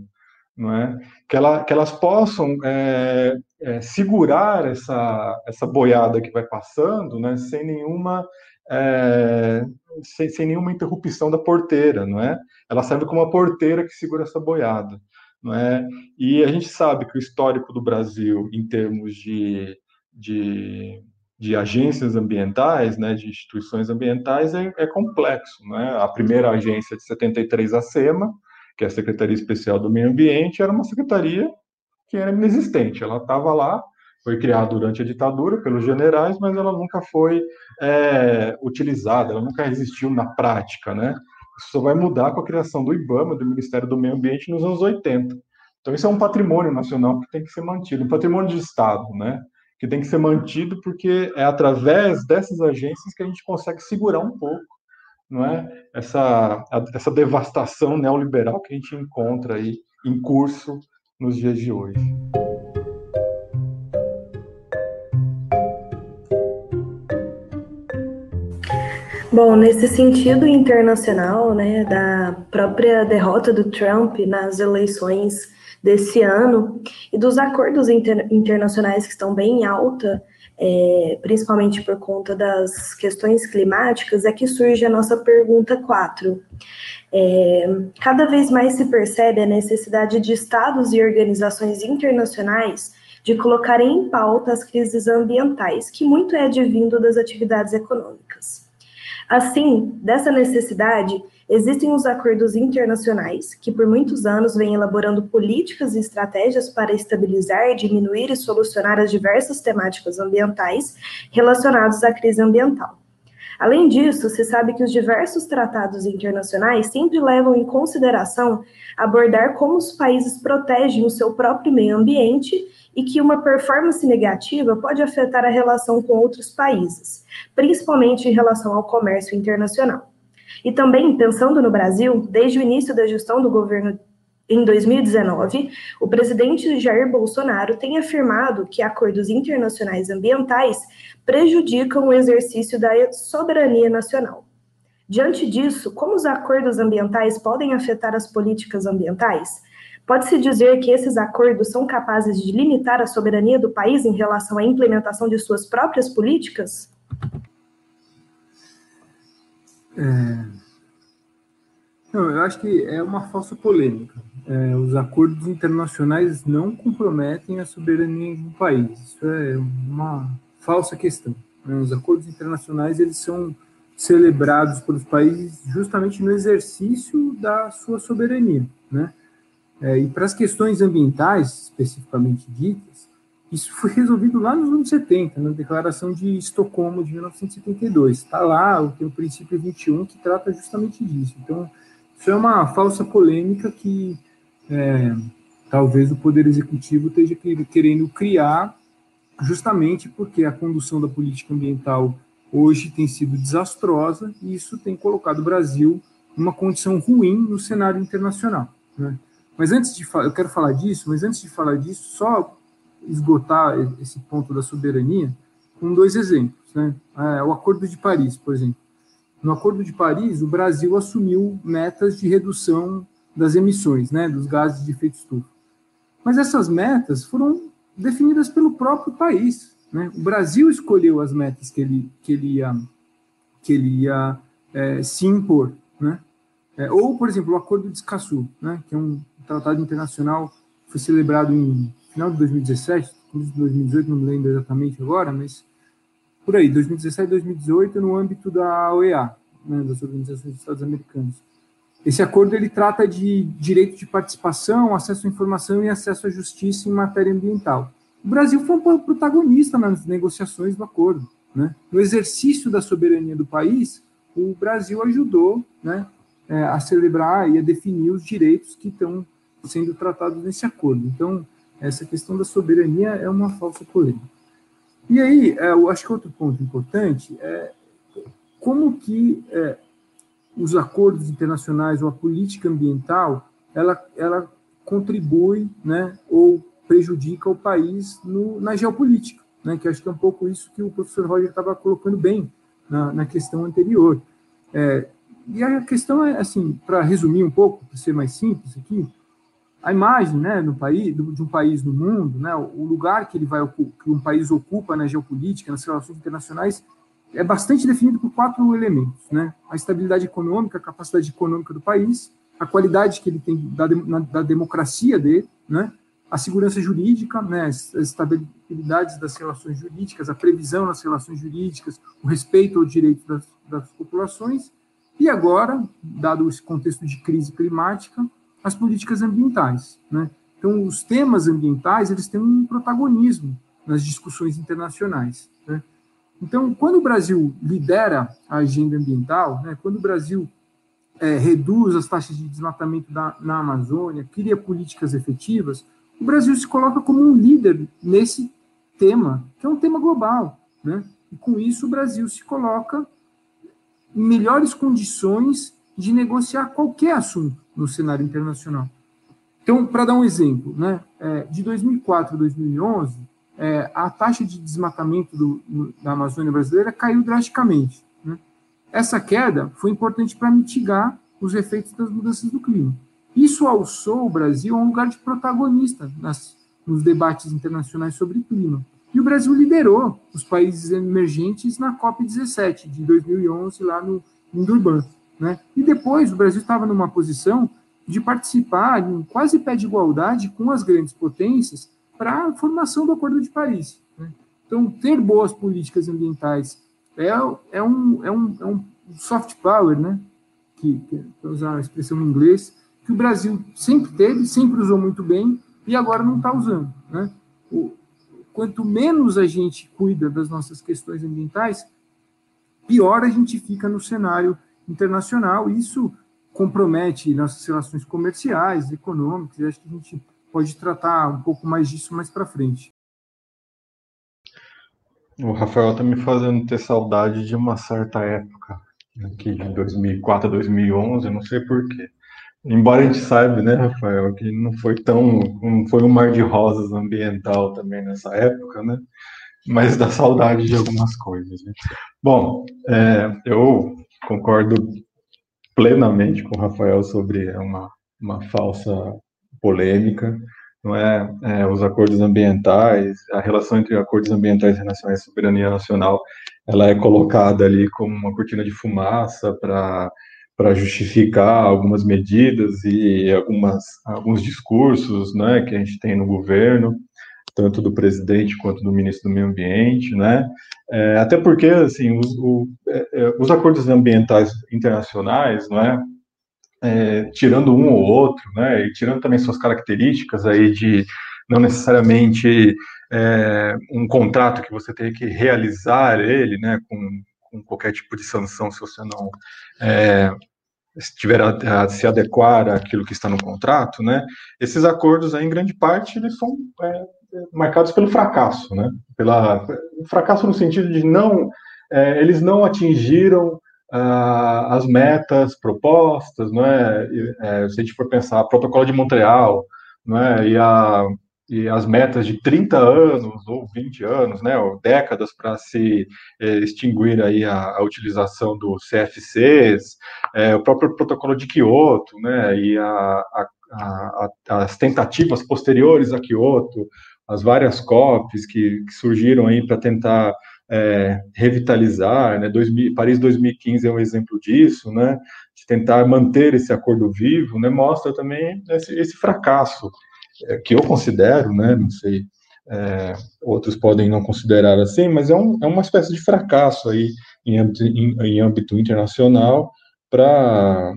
não é? Que, ela, que elas possam é, é, segurar essa essa boiada que vai passando, né? Sem nenhuma é, sem, sem, nenhuma interrupção da porteira, não é? Ela serve como uma porteira que segura essa boiada, não é? E a gente sabe que o histórico do Brasil, em termos de, de, de agências ambientais, né, de instituições ambientais, é, é complexo, é? A primeira agência de 73, a SEMA, que é a Secretaria Especial do Meio Ambiente, era uma secretaria que era inexistente, ela estava lá foi criada durante a ditadura pelos generais, mas ela nunca foi é, utilizada, ela nunca existiu na prática, né? Isso só vai mudar com a criação do IBAMA, do Ministério do Meio Ambiente, nos anos 80. Então, isso é um patrimônio nacional que tem que ser mantido, um patrimônio de Estado, né? Que tem que ser mantido porque é através dessas agências que a gente consegue segurar um pouco, não é? Essa, essa devastação neoliberal que a gente encontra aí em curso nos dias de hoje. Bom, nesse sentido internacional, né, da própria derrota do Trump nas eleições desse ano e dos acordos inter internacionais que estão bem em alta, é, principalmente por conta das questões climáticas, é que surge a nossa pergunta 4. É, cada vez mais se percebe a necessidade de estados e organizações internacionais de colocarem em pauta as crises ambientais, que muito é advindo das atividades econômicas. Assim, dessa necessidade, existem os acordos internacionais, que por muitos anos vêm elaborando políticas e estratégias para estabilizar, diminuir e solucionar as diversas temáticas ambientais relacionadas à crise ambiental. Além disso, se sabe que os diversos tratados internacionais sempre levam em consideração abordar como os países protegem o seu próprio meio ambiente e que uma performance negativa pode afetar a relação com outros países, principalmente em relação ao comércio internacional. E também, pensando no Brasil, desde o início da gestão do governo em 2019, o presidente Jair Bolsonaro tem afirmado que acordos internacionais ambientais prejudicam o exercício da soberania nacional. Diante disso, como os acordos ambientais podem afetar as políticas ambientais? Pode-se dizer que esses acordos são capazes de limitar a soberania do país em relação à implementação de suas próprias políticas? É... Não, eu acho que é uma falsa polêmica. É, os acordos internacionais não comprometem a soberania do país. Isso é uma falsa questão. Né? Os acordos internacionais eles são celebrados pelos países justamente no exercício da sua soberania, né? É, e para as questões ambientais, especificamente ditas, isso foi resolvido lá nos anos 70, na Declaração de Estocolmo de 1972. Está lá, tem o princípio 21 que trata justamente disso. Então, isso é uma falsa polêmica que é, talvez o Poder Executivo esteja querendo criar, justamente porque a condução da política ambiental hoje tem sido desastrosa e isso tem colocado o Brasil numa condição ruim no cenário internacional. Né? Mas antes de eu quero falar disso, mas antes de falar disso, só esgotar esse ponto da soberania com dois exemplos. Né? É, o Acordo de Paris, por exemplo. No Acordo de Paris, o Brasil assumiu metas de redução das emissões, né, dos gases de efeito estufa. Mas essas metas foram definidas pelo próprio país. Né? O Brasil escolheu as metas que ele, que ele ia, que ele ia é, se impor. Né? É, ou, por exemplo, o Acordo de Escazú, né, que é um tratado internacional foi celebrado em final de 2017, 2018, não me lembro exatamente agora, mas por aí, 2017, 2018, no âmbito da OEA, né, das Organizações dos Estados Americanos. Esse acordo ele trata de direito de participação, acesso à informação e acesso à justiça em matéria ambiental. O Brasil foi um protagonista nas negociações do acordo. Né? No exercício da soberania do país, o Brasil ajudou né, é, a celebrar e a definir os direitos que estão sendo tratados nesse acordo. Então, essa questão da soberania é uma falsa polêmica. E aí, é, eu acho que outro ponto importante é como que é, os acordos internacionais ou a política ambiental, ela, ela contribui, né, ou prejudica o país no, na geopolítica, né, que acho que é um pouco isso que o professor Roger estava colocando bem na, na questão anterior. É, e a questão é, assim, para resumir um pouco, para ser mais simples aqui, a imagem né, do país, de um país no mundo, né, o lugar que ele vai que um país ocupa na geopolítica, nas relações internacionais, é bastante definido por quatro elementos, né? A estabilidade econômica, a capacidade econômica do país, a qualidade que ele tem da, da democracia dele, né? A segurança jurídica, né? As estabilidades das relações jurídicas, a previsão nas relações jurídicas, o respeito ao direito das, das populações e agora, dado esse contexto de crise climática, as políticas ambientais, né? Então, os temas ambientais, eles têm um protagonismo nas discussões internacionais. Né? Então, quando o Brasil lidera a agenda ambiental, né, quando o Brasil é, reduz as taxas de desmatamento da, na Amazônia, cria políticas efetivas, o Brasil se coloca como um líder nesse tema, que é um tema global. Né? E com isso, o Brasil se coloca em melhores condições de negociar qualquer assunto no cenário internacional. Então, para dar um exemplo, né, é, de 2004 a 2011, é, a taxa de desmatamento do, da Amazônia brasileira caiu drasticamente. Né? Essa queda foi importante para mitigar os efeitos das mudanças do clima. Isso alçou o Brasil a um lugar de protagonista nas, nos debates internacionais sobre clima. E o Brasil liderou os países emergentes na COP17 de 2011, lá no, em Durban. Né? E depois o Brasil estava numa posição de participar em quase pé de igualdade com as grandes potências para a formação do Acordo de Paris. Né? Então, ter boas políticas ambientais é, é, um, é, um, é um soft power, né? que, para usar a expressão em inglês, que o Brasil sempre teve, sempre usou muito bem e agora não está usando. Né? O, quanto menos a gente cuida das nossas questões ambientais, pior a gente fica no cenário internacional. Isso compromete nossas relações comerciais, econômicas. E acho que a gente pode tratar um pouco mais disso mais para frente. O Rafael está me fazendo ter saudade de uma certa época, aqui de 2004 a 2011, não sei porquê. Embora a gente saiba, né, Rafael, que não foi tão, não foi um mar de rosas ambiental também nessa época, né? Mas dá saudade de algumas coisas. Né? Bom, é, eu concordo plenamente com o Rafael sobre uma, uma falsa polêmica, não é, é, os acordos ambientais, a relação entre acordos ambientais internacionais e soberania nacional, ela é colocada ali como uma cortina de fumaça para para justificar algumas medidas e algumas alguns discursos, né, que a gente tem no governo, tanto do presidente quanto do ministro do Meio Ambiente, né? É, até porque assim os, o, é, é os acordos ambientais internacionais, não é? é, tirando um ou outro, né, e tirando também suas características aí de não necessariamente é, um contrato que você tem que realizar ele, né, com, com qualquer tipo de sanção se você não é, estiver a, a, se adequar àquilo que está no contrato, né, esses acordos aí, em grande parte, eles são marcados pelo fracasso, né, pela fracasso no sentido de não, é, eles não atingiram uh, as metas propostas, não é? é? Se a gente for pensar, protocolo de Montreal, não é? E, a, e as metas de 30 anos ou 20 anos, né? Ou décadas para se é, extinguir aí a, a, utilização do CFCs, é, o próprio protocolo de Kyoto, né? E a, a, as tentativas posteriores a Kyoto, as várias COPs que, que surgiram aí para tentar é, revitalizar, né? Paris 2015 é um exemplo disso, né? De tentar manter esse acordo vivo, né? Mostra também esse, esse fracasso é, que eu considero, né? Não sei, é, outros podem não considerar assim, mas é, um, é uma espécie de fracasso aí em âmbito, em, em âmbito internacional para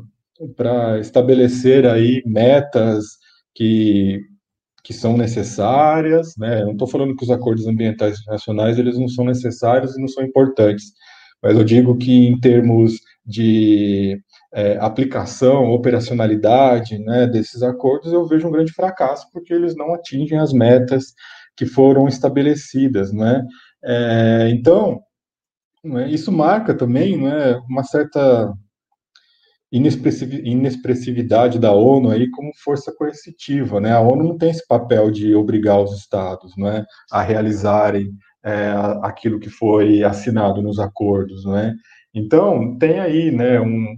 para estabelecer aí metas que que são necessárias, né? Eu não estou falando que os acordos ambientais internacionais eles não são necessários e não são importantes, mas eu digo que em termos de é, aplicação, operacionalidade, né, desses acordos, eu vejo um grande fracasso porque eles não atingem as metas que foram estabelecidas, né? É, então, é, isso marca também, né, uma certa inexpressividade da ONU aí como força coercitiva, né? A ONU não tem esse papel de obrigar os estados, né, a realizarem é, aquilo que foi assinado nos acordos, né? Então tem aí, né, um,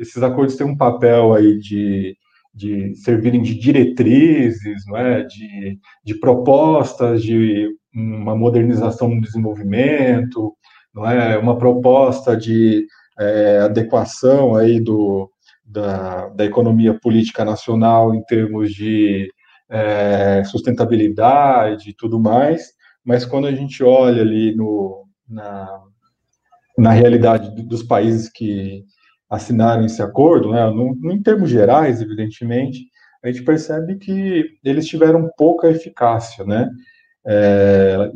esses acordos têm um papel aí de, de servirem de diretrizes, não é? de, de propostas de uma modernização do desenvolvimento, não é? Uma proposta de é, adequação aí do, da, da, economia política nacional em termos de é, sustentabilidade e tudo mais, mas quando a gente olha ali no, na, na realidade dos países que assinaram esse acordo, né, no, em termos gerais, evidentemente, a gente percebe que eles tiveram pouca eficácia, né? é,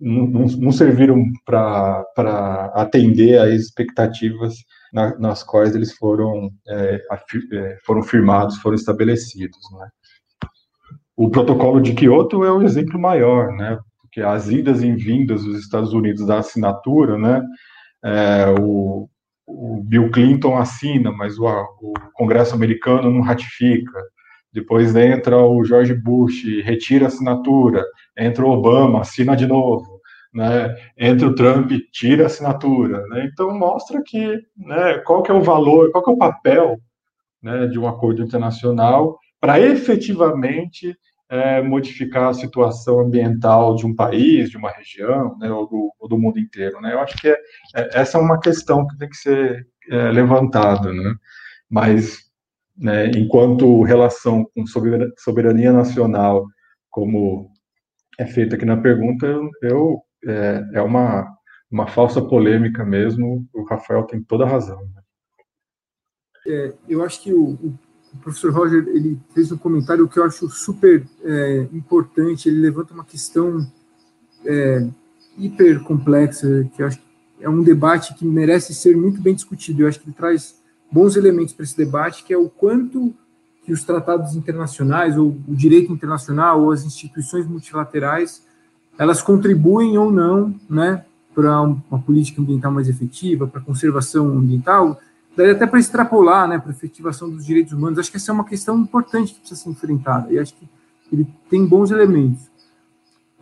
não, não, serviram para atender às expectativas na, nas quais eles foram, é, é, foram firmados, foram estabelecidos. Né? O protocolo de Kyoto é o exemplo maior, né? porque as idas e vindas dos Estados Unidos da assinatura, né? É, o, o, Bill Clinton assina, mas o, o Congresso americano não ratifica. Depois entra o George Bush, retira a assinatura. Entra o Obama, assina de novo. Né? Entra o Trump, tira a assinatura. Né? Então mostra que né, qual que é o valor, qual que é o papel né, de um acordo internacional para efetivamente é, modificar a situação ambiental de um país, de uma região, né, ou, do, ou, do, mundo inteiro. Né? Eu acho que é, é, essa é uma questão que tem que ser é, levantada. Né? Mas, né, enquanto relação com soberania nacional, como é feita aqui na pergunta, eu, é, é uma, uma falsa polêmica mesmo. O Rafael tem toda a razão. Né? É, eu acho que o o professor Roger ele fez um comentário que eu acho super é, importante. Ele levanta uma questão é, hiper complexa, que eu acho que é um debate que merece ser muito bem discutido. Eu acho que ele traz bons elementos para esse debate, que é o quanto que os tratados internacionais, ou o direito internacional, ou as instituições multilaterais, elas contribuem ou não, né, para uma política ambiental mais efetiva, para a conservação ambiental, daria até para extrapolar, né, para a efetivação dos direitos humanos. Acho que essa é uma questão importante que precisa ser enfrentada, e acho que ele tem bons elementos.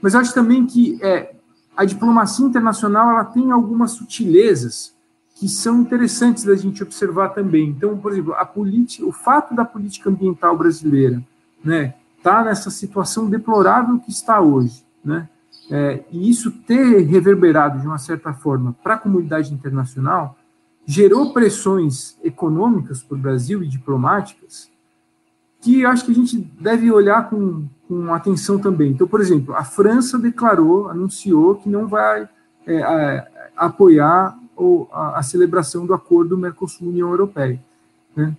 Mas acho também que é, a diplomacia internacional ela tem algumas sutilezas que são interessantes da gente observar também. Então, por exemplo, a política, o fato da política ambiental brasileira, né, tá nessa situação deplorável que está hoje, né, é, e isso ter reverberado de uma certa forma para a comunidade internacional, gerou pressões econômicas para o Brasil e diplomáticas que acho que a gente deve olhar com, com atenção também. Então, por exemplo, a França declarou, anunciou que não vai é, apoiar o, a, a, celebração do acordo Mercosul-União Europeia, né?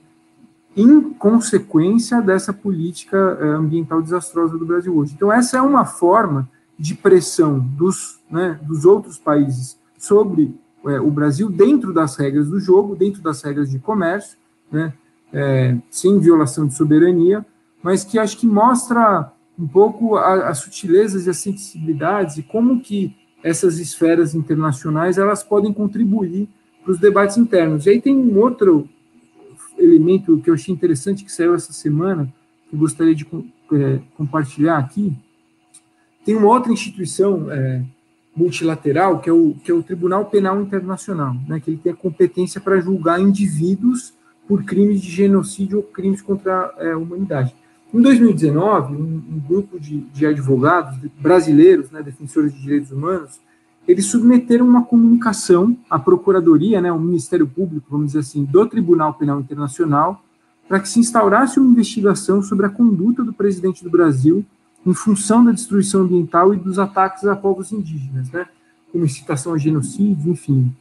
em consequência dessa política é, ambiental desastrosa do Brasil hoje. Então, essa é uma forma de pressão dos, né, dos outros países sobre é, o Brasil dentro das regras do jogo, dentro das regras de comércio, né, é, sem violação de soberania, mas que acho que mostra um pouco as sutilezas e as sensibilidades e como que essas esferas internacionais elas podem contribuir para os debates internos. E aí tem um outro elemento que eu achei interessante que saiu essa semana, que gostaria de é, compartilhar aqui. Tem uma outra instituição é, multilateral, que é o, que é o Tribunal Penal Internacional, né, que ele tem a competência para julgar indivíduos por crimes de genocídio ou crimes contra é, a humanidade. Em 2019, um, grupo de, de, advogados brasileiros, né, defensores de direitos humanos, eles submeteram uma comunicação à Procuradoria, né, o Ministério Público, vamos dizer assim, do Tribunal Penal Internacional, para que se instaurasse uma investigação sobre a conduta do presidente do Brasil em função da destruição ambiental e dos ataques a povos indígenas, né? como incitação a genocídio, enfim.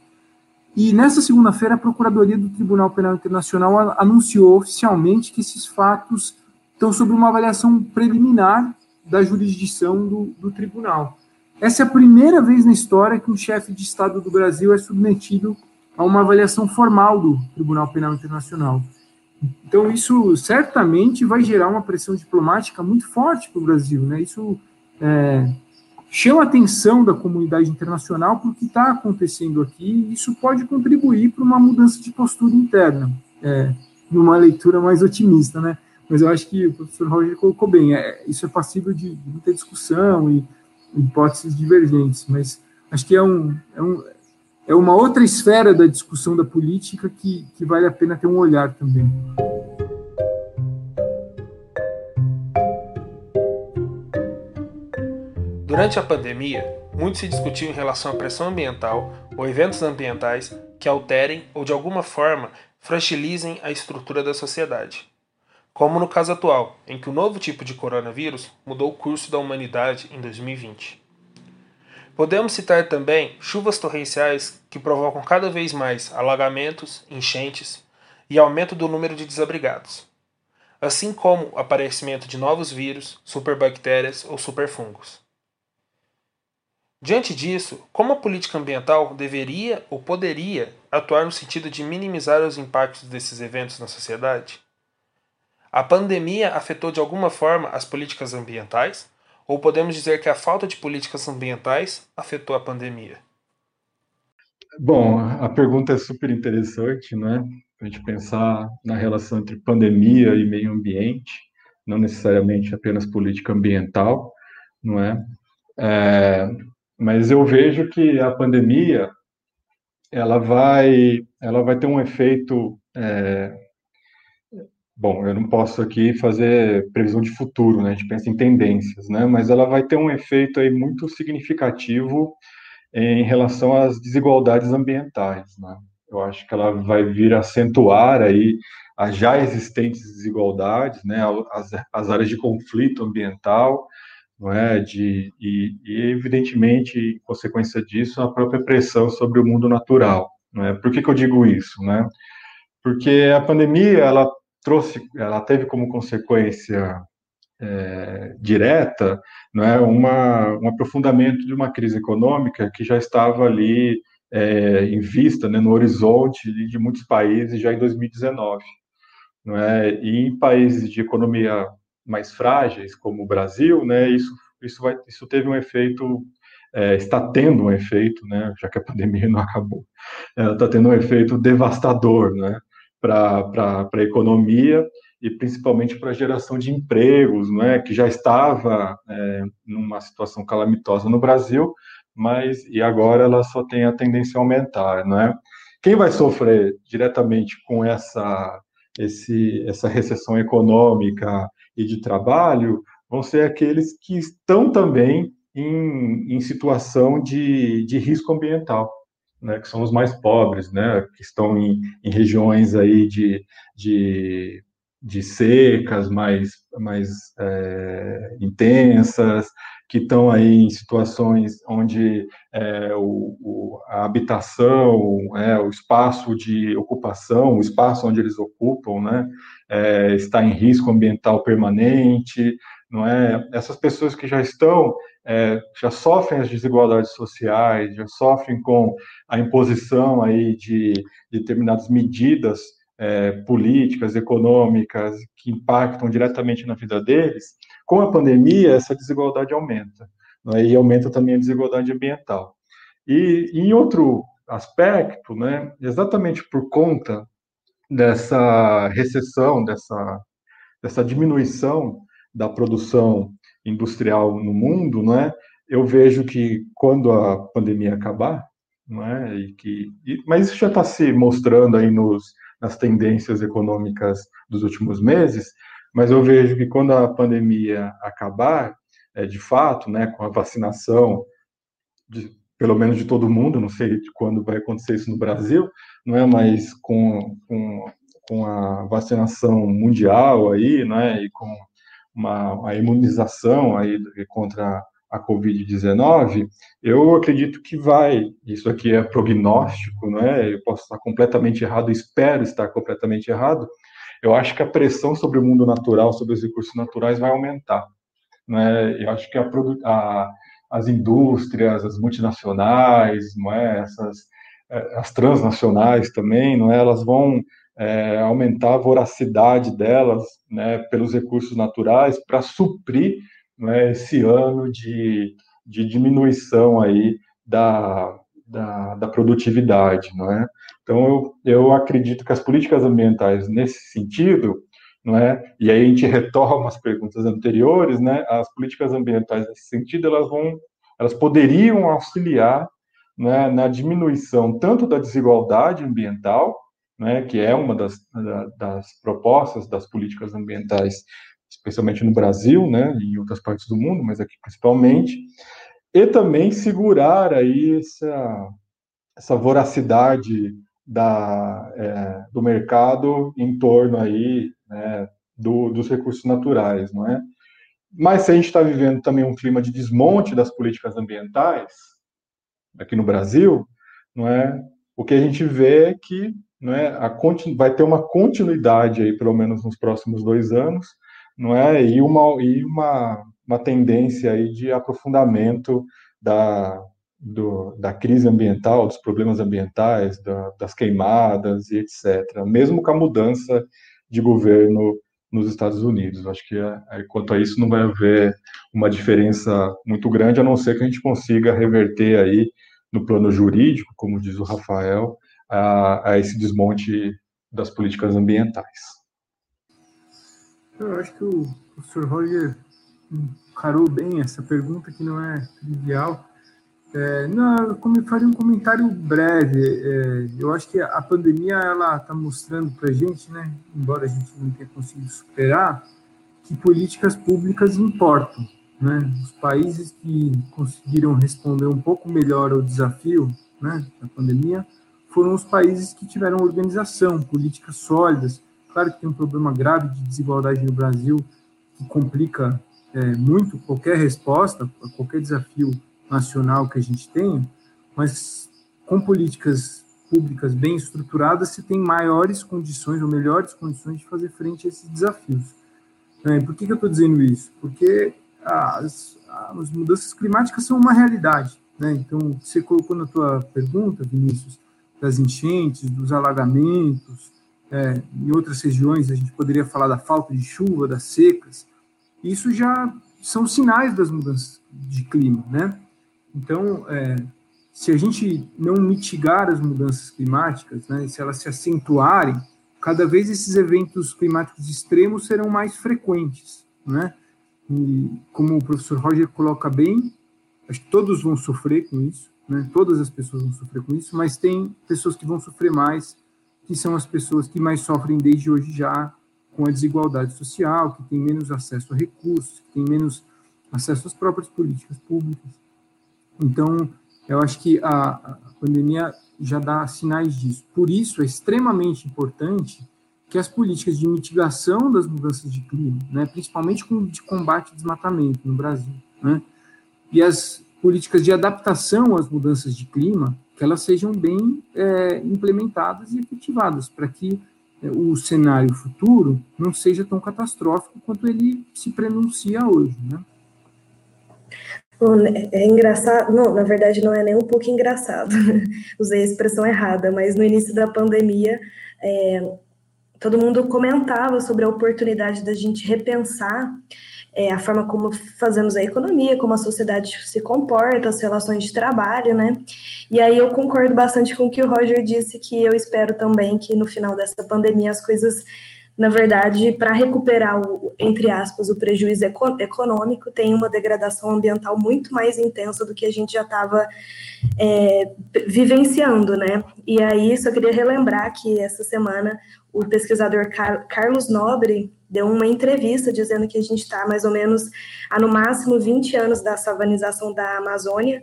E nessa segunda-feira, a Procuradoria do Tribunal Penal Internacional anunciou oficialmente que esses fatos estão sob uma avaliação preliminar da jurisdição do, do tribunal. Essa é a primeira vez na história que um chefe de Estado do Brasil é submetido a uma avaliação formal do Tribunal Penal Internacional. Então, isso certamente vai gerar uma pressão diplomática muito forte para o Brasil. Né? Isso é, chama a atenção da comunidade internacional para o que está acontecendo aqui, e isso pode contribuir para uma mudança de postura interna, é, numa leitura mais otimista. Né? Mas eu acho que o professor Roger colocou bem, é, isso é passível de, muita discussão e hipóteses divergentes, mas acho que é um, é um é uma outra esfera da discussão da política que, que vale a pena ter um olhar também. Durante a pandemia, muito se discutiu em relação à pressão ambiental ou eventos ambientais que alterem ou de alguma forma fragilizem a estrutura da sociedade. Como no caso atual, em que o novo tipo de coronavírus mudou o curso da humanidade em 2020. Podemos citar também chuvas torrenciais que provocam cada vez mais alagamentos, enchentes e aumento do número de desabrigados. assim como o aparecimento de novos vírus, superbactérias ou superfungos. Diante disso, como a política ambiental deveria ou poderia atuar no sentido de minimizar os impactos desses eventos na sociedade? A pandemia afetou de alguma forma as políticas ambientais? Ou podemos dizer que a falta de políticas ambientais afetou a pandemia? Bom, a pergunta é super interessante, né? A gente pensar na relação entre pandemia e meio ambiente, não necessariamente apenas política ambiental, não é? é mas eu vejo que a pandemia ela vai ela vai ter um efeito é, bom eu não posso aqui fazer previsão de futuro né a gente pensa em tendências né mas ela vai ter um efeito aí muito significativo em relação às desigualdades ambientais né eu acho que ela vai vir acentuar aí as já existentes desigualdades né as, as áreas de conflito ambiental não é? De, e, e, evidentemente, em consequência disso, a própria pressão sobre o mundo natural. Não é? Por que, que eu digo isso? Né? Porque a pandemia, ela trouxe, ela teve como consequência é, direta não é, uma, um aprofundamento de uma crise econômica que já estava ali é, em vista, né, no horizonte de muitos países já em 2019. Não é? E em países de economia mais frágeis, como o Brasil, né, isso, isso, vai, isso teve um efeito, é, está tendo um efeito, né, já que a pandemia não acabou, está tendo um efeito devastador né, para a economia e principalmente para a geração de empregos, né, que já estava é, numa situação calamitosa no Brasil, mas e agora ela só tem a tendência a aumentar, não é? Quem vai sofrer diretamente com essa esse, essa recessão econômica e de trabalho vão ser aqueles que estão também em, em situação de, de risco ambiental, né, que são os mais pobres, né, que estão em, em regiões aí de, de, de secas mais, mais é, intensas, que estão aí em situações onde é, o, o, a habitação, é, o espaço de ocupação, o espaço onde eles ocupam, né, é, está em risco ambiental permanente, não é? Essas pessoas que já estão, é, já sofrem as desigualdades sociais, já sofrem com a imposição aí de, de determinadas medidas é, políticas, econômicas, que impactam diretamente na vida deles, com a pandemia, essa desigualdade aumenta, né, e aumenta também a desigualdade ambiental. E em outro aspecto, né, exatamente por conta dessa recessão, dessa, dessa diminuição da produção industrial no mundo, não é? Eu vejo que quando a pandemia acabar, não é? E que, e, mas isso já está se mostrando aí nos, nas tendências econômicas dos últimos meses, mas eu vejo que quando a pandemia acabar, é, de fato, né, com a vacinação, de, pelo menos de todo mundo, não sei quando vai acontecer isso no Brasil, não é, mas com, com, com a vacinação mundial aí, né, e com uma a imunização aí contra a Covid-19, eu acredito que vai, isso aqui é prognóstico, né, eu posso estar completamente errado, espero estar completamente errado, eu acho que a pressão sobre o mundo natural, sobre os recursos naturais vai aumentar. Né? Eu acho que a, a, as indústrias, as multinacionais, não é? Essas, é, as transnacionais também, não é? elas vão é, aumentar a voracidade delas né, pelos recursos naturais para suprir né, esse ano de, de diminuição aí da, da, da produtividade, não é? Então, eu, eu acredito que as políticas ambientais, nesse sentido, não é? E aí a gente retoma as perguntas anteriores, né? As políticas ambientais nesse sentido, elas vão, elas poderiam auxiliar né, na diminuição tanto da desigualdade ambiental, né, que é uma das, das propostas das políticas ambientais, especialmente no Brasil, né, e em outras partes do mundo, mas aqui principalmente, e também segurar aí essa, essa voracidade da, é, do mercado em torno aí né, do, dos recursos naturais, não é? Mas se a gente está vivendo também um clima de desmonte das políticas ambientais aqui no Brasil, não é? O que a gente vê é que é, a, vai ter uma continuidade aí, pelo menos nos próximos dois anos, não é, e uma, e uma, uma tendência aí de aprofundamento da, do, da crise ambiental, dos problemas ambientais, da, das queimadas e etc., mesmo com a mudança de governo nos Estados Unidos. Acho que é, é, quanto a isso não vai haver uma diferença muito grande, a não ser que a gente consiga reverter aí no plano jurídico, como diz o Rafael, a, a esse desmonte das políticas ambientais. Eu acho que o professor Roger encarou bem essa pergunta, que não é trivial. É, não, eu faria um comentário breve. É, eu acho que a pandemia ela está mostrando para a gente, né, embora a gente não tenha conseguido superar, que políticas públicas importam. Né? Os países que conseguiram responder um pouco melhor ao desafio né, da pandemia foram os países que tiveram organização, políticas sólidas. Claro que tem um problema grave de desigualdade no Brasil que complica é, muito qualquer resposta, qualquer desafio nacional que a gente tenha, mas com políticas públicas bem estruturadas, se tem maiores condições ou melhores condições de fazer frente a esses desafios. É, por que, que eu estou dizendo isso? Porque as, as mudanças climáticas são uma realidade. Né? Então, você colocou na tua pergunta, Vinícius, das enchentes, dos alagamentos, é, em outras regiões a gente poderia falar da falta de chuva, das secas. Isso já são sinais das mudanças de clima, né? Então, é, se a gente não mitigar as mudanças climáticas, né, se elas se acentuarem, cada vez esses eventos climáticos extremos serão mais frequentes, né? E como o professor Roger coloca bem, acho que todos vão sofrer com isso, né? Todas as pessoas vão sofrer com isso, mas tem pessoas que vão sofrer mais, que são as pessoas que mais sofrem desde hoje já com a desigualdade social, que têm menos acesso a recursos, que têm menos acesso às próprias políticas públicas. Então, eu acho que a, a pandemia já dá sinais disso. Por isso, é extremamente importante que as políticas de mitigação das mudanças de clima, né, principalmente com, de combate ao desmatamento no Brasil, né, e as políticas de adaptação às mudanças de clima, que elas sejam bem é, implementadas e efetivadas, para que é, o cenário futuro não seja tão catastrófico quanto ele se prenuncia hoje, né? Bom, é engraçado, não, na verdade não é nem um pouco engraçado, usei a expressão errada, mas no início da pandemia, é, todo mundo comentava sobre a oportunidade da gente repensar é, a forma como fazemos a economia, como a sociedade se comporta, as relações de trabalho, né? E aí eu concordo bastante com o que o Roger disse, que eu espero também que no final dessa pandemia as coisas na verdade, para recuperar, o, entre aspas, o prejuízo econômico, tem uma degradação ambiental muito mais intensa do que a gente já estava é, vivenciando, né? E aí, só queria relembrar que essa semana o pesquisador Car Carlos Nobre deu uma entrevista dizendo que a gente está mais ou menos a no máximo 20 anos da savanização da Amazônia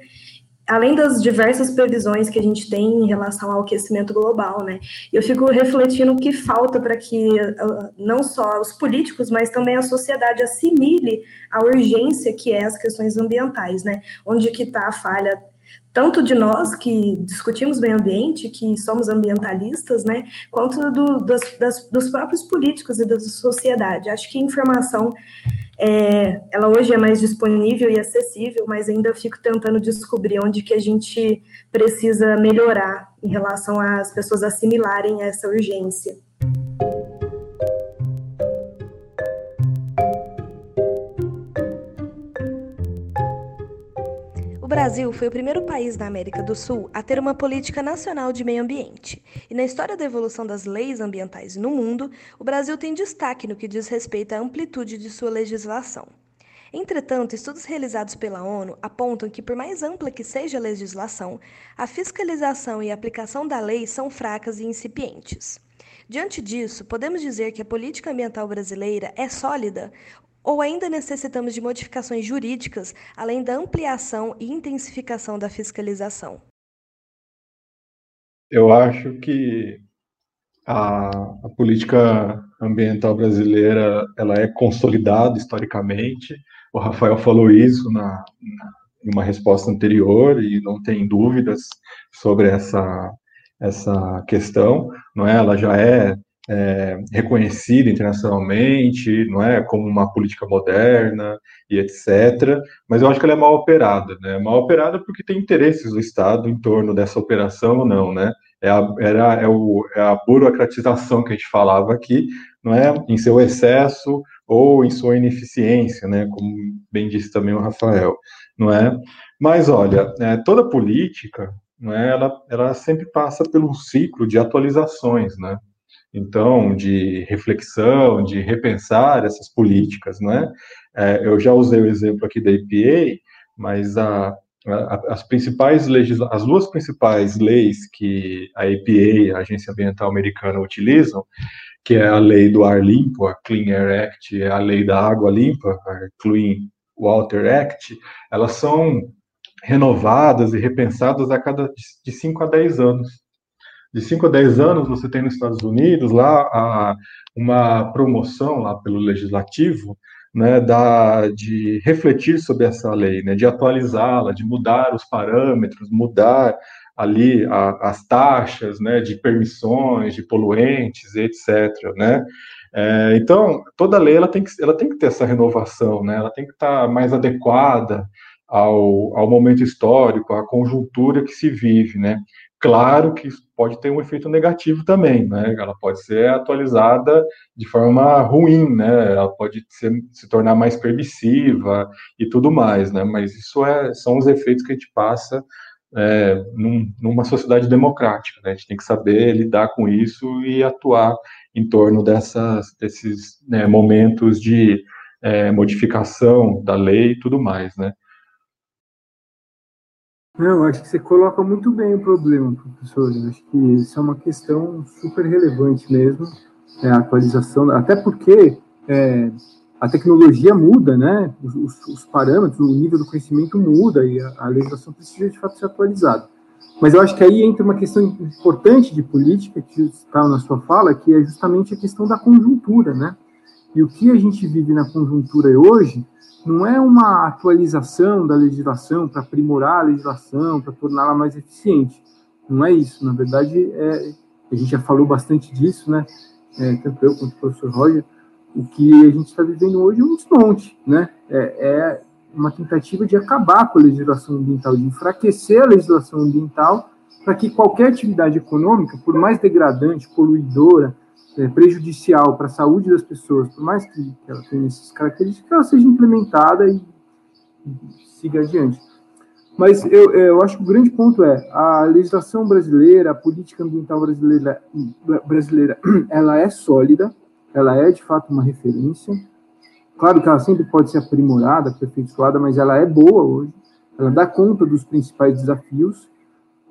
além das diversas previsões que a gente tem em relação ao aquecimento global, né? Eu fico refletindo o que falta para que uh, não só os políticos, mas também a sociedade assimile a urgência que é as questões ambientais, né? Onde que está a falha tanto de nós que discutimos meio ambiente, que somos ambientalistas, né, quanto do, das, das, dos próprios políticos e da sociedade. Acho que informação é, ela hoje é mais disponível e acessível, mas ainda fico tentando descobrir onde que a gente precisa melhorar em relação às pessoas assimilarem essa urgência. Brasil foi o primeiro país da América do Sul a ter uma política nacional de meio ambiente. E na história da evolução das leis ambientais no mundo, o Brasil tem destaque no que diz respeito à amplitude de sua legislação. Entretanto, estudos realizados pela ONU apontam que, por mais ampla que seja a legislação, a fiscalização e a aplicação da lei são fracas e incipientes. Diante disso, podemos dizer que a política ambiental brasileira é sólida ou ainda necessitamos de modificações jurídicas, além da ampliação e intensificação da fiscalização? Eu acho que a, a política ambiental brasileira ela é consolidada historicamente. O Rafael falou isso na, na, em uma resposta anterior e não tem dúvidas sobre essa essa questão, não é? Ela já é, é reconhecida internacionalmente, não é, como uma política moderna e etc. Mas eu acho que ela é mal operada, né? Mal operada porque tem interesses do Estado em torno dessa operação ou não, né? É a, era, é, o, é a burocratização que a gente falava aqui, não é? Em seu excesso ou em sua ineficiência, né? Como bem disse também o Rafael, não é? Mas olha, é, toda política, não é? Ela, ela sempre passa pelo ciclo de atualizações, né? Então, de reflexão, de repensar essas políticas, não é? é eu já usei o exemplo aqui da EPA, mas a, as principais legisla as duas principais leis que a EPA, a Agência Ambiental Americana, utilizam, que é a lei do ar limpo, a Clean Air Act, a lei da água limpa, a Clean Water Act, elas são renovadas e repensadas a cada de 5 a 10 anos. De 5 a 10 anos, você tem nos Estados Unidos lá a, uma promoção lá pelo legislativo né, da, de refletir sobre essa lei, né, de atualizá-la, de mudar os parâmetros, mudar ali a, as taxas né, de permissões, de poluentes, etc. Né? É, então, toda lei ela tem, que, ela tem que ter essa renovação, né, ela tem que estar mais adequada ao, ao momento histórico, à conjuntura que se vive. Né? Claro que pode ter um efeito negativo também, né? Ela pode ser atualizada de forma ruim, né? Ela pode ser, se tornar mais permissiva e tudo mais, né? Mas isso é, são os efeitos que a gente passa é, num, numa sociedade democrática, né? A gente tem que saber lidar com isso e atuar em torno dessas, desses né, momentos de é, modificação da lei e tudo mais, né? Não, acho que você coloca muito bem o problema, professor. Acho que isso é uma questão super relevante mesmo, é a atualização, até porque é, a tecnologia muda, né? Os, os, parâmetros, o nível do conhecimento muda e a, a, legislação precisa de fato ser atualizada. Mas eu acho que aí entra uma questão importante de política que está na sua fala, que é justamente a questão da conjuntura, né? E o que a gente vive na conjuntura hoje não é uma atualização da legislação para aprimorar a legislação, para torná-la mais eficiente. Não é isso. Na verdade, é, a gente já falou bastante disso, né? É, tanto eu quanto o professor Roger. O que a gente está vivendo hoje é um desmonte, né? É, é uma tentativa de acabar com a legislação ambiental, de enfraquecer a legislação ambiental para que qualquer atividade econômica, por mais degradante, poluidora, é, prejudicial para a saúde das pessoas, por mais que, que ela tenha essas características, ela seja implementada e, e siga adiante. Mas eu, eu acho que o grande ponto é a legislação brasileira, a política ambiental brasileira, brasileira, ela é sólida, ela é de fato uma referência. Claro que ela sempre pode ser aprimorada, aperfeiçoada, mas ela é boa hoje. Ela dá conta dos principais desafios.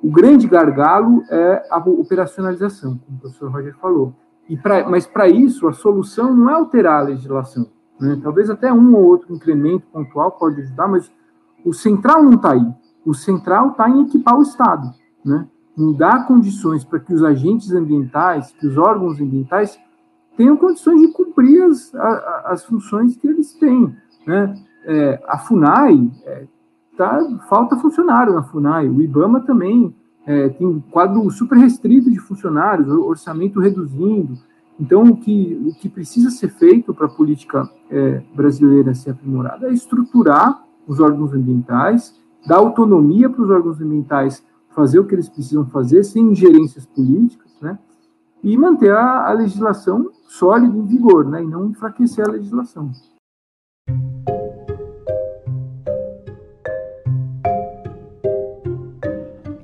O grande gargalo é a operacionalização, como o professor Roger falou. E pra, mas para isso, a solução não é alterar a legislação. Né? Talvez até um ou outro incremento pontual pode ajudar, mas o central não está aí. O central está em equipar o Estado, né? em dar condições para que os agentes ambientais, que os órgãos ambientais tenham condições de cumprir as, as funções que eles têm. Né? É, a FUNAI, é, tá, falta funcionário na FUNAI, o IBAMA também é, tem um quadro super restrito de funcionários, orçamento reduzindo. Então, o que, o que precisa ser feito para a política é, brasileira ser aprimorada é estruturar os órgãos ambientais, dar autonomia para os órgãos ambientais fazer o que eles precisam fazer, sem ingerências políticas, né? e manter a, a legislação sólida em vigor, né? e não enfraquecer a legislação.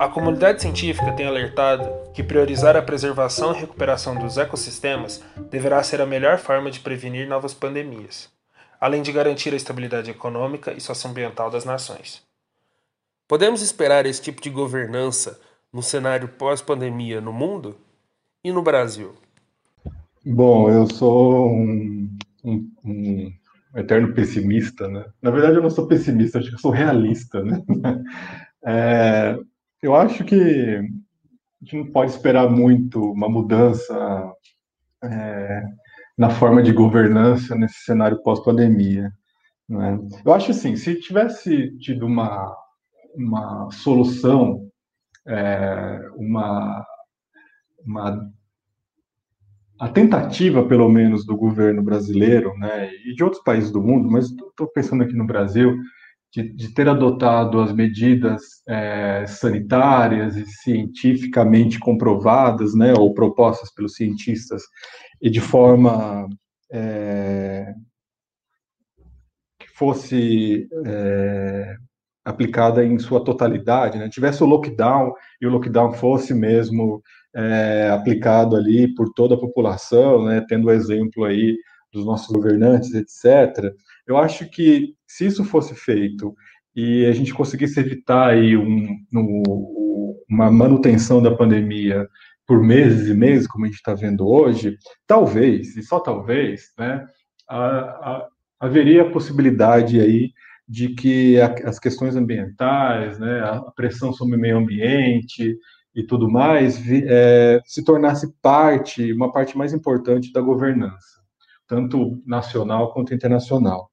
A comunidade científica tem alertado que priorizar a preservação e recuperação dos ecossistemas deverá ser a melhor forma de prevenir novas pandemias, além de garantir a estabilidade econômica e socioambiental das nações. Podemos esperar esse tipo de governança no cenário pós-pandemia no mundo e no Brasil? Bom, eu sou um, um, um, eterno pessimista, né? Na verdade, eu não sou pessimista, acho que eu sou realista, né? É, eu acho que a gente não pode esperar muito uma mudança é, na forma de governança nesse cenário pós-pandemia. Né? Eu acho assim, se tivesse tido uma, uma solução, é, uma uma a tentativa, pelo menos, do governo brasileiro, né, e de outros países do mundo, mas estou pensando aqui no Brasil, de, de ter adotado as medidas é, sanitárias e cientificamente comprovadas, né, ou propostas pelos cientistas, e de forma é, que fosse é, aplicada em sua totalidade, né, tivesse o lockdown e o lockdown fosse mesmo é, aplicado ali por toda a população, né, tendo o exemplo aí dos nossos governantes, etc. Eu acho que se isso fosse feito e a gente conseguisse evitar aí um, um, uma manutenção da pandemia por meses e meses, como a gente está vendo hoje, talvez, e só talvez, né, a, a, haveria a possibilidade aí de que a, as questões ambientais, né, a pressão sobre o meio ambiente, e tudo mais, é, se tornasse parte, uma parte mais importante da governança, tanto nacional quanto internacional.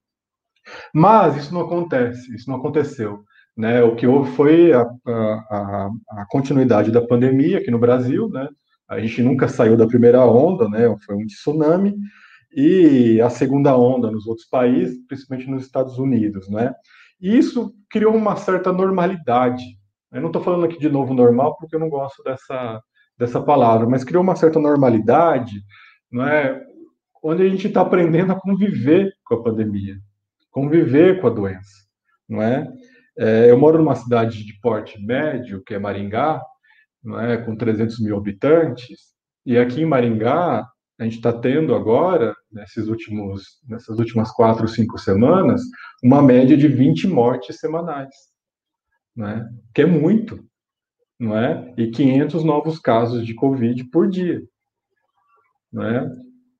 Mas isso não acontece, isso não aconteceu. Né? O que houve foi a, a, a, continuidade da pandemia aqui no Brasil, né? A gente nunca saiu da primeira onda, né? Foi um tsunami e a segunda onda nos outros países, principalmente nos Estados Unidos, né? E isso criou uma certa normalidade eu não estou falando aqui de novo normal porque eu não gosto dessa, dessa palavra, mas criou uma certa normalidade, não é? Onde a gente está aprendendo a conviver com a pandemia, conviver com a doença, não é? é? Eu moro numa cidade de porte médio, que é Maringá, não é? Com 300 mil habitantes, e aqui em Maringá a gente está tendo agora, nesses últimos, nessas últimas quatro, cinco semanas, uma média de 20 mortes semanais né? que é muito, não é? E 500 novos casos de Covid por dia, né?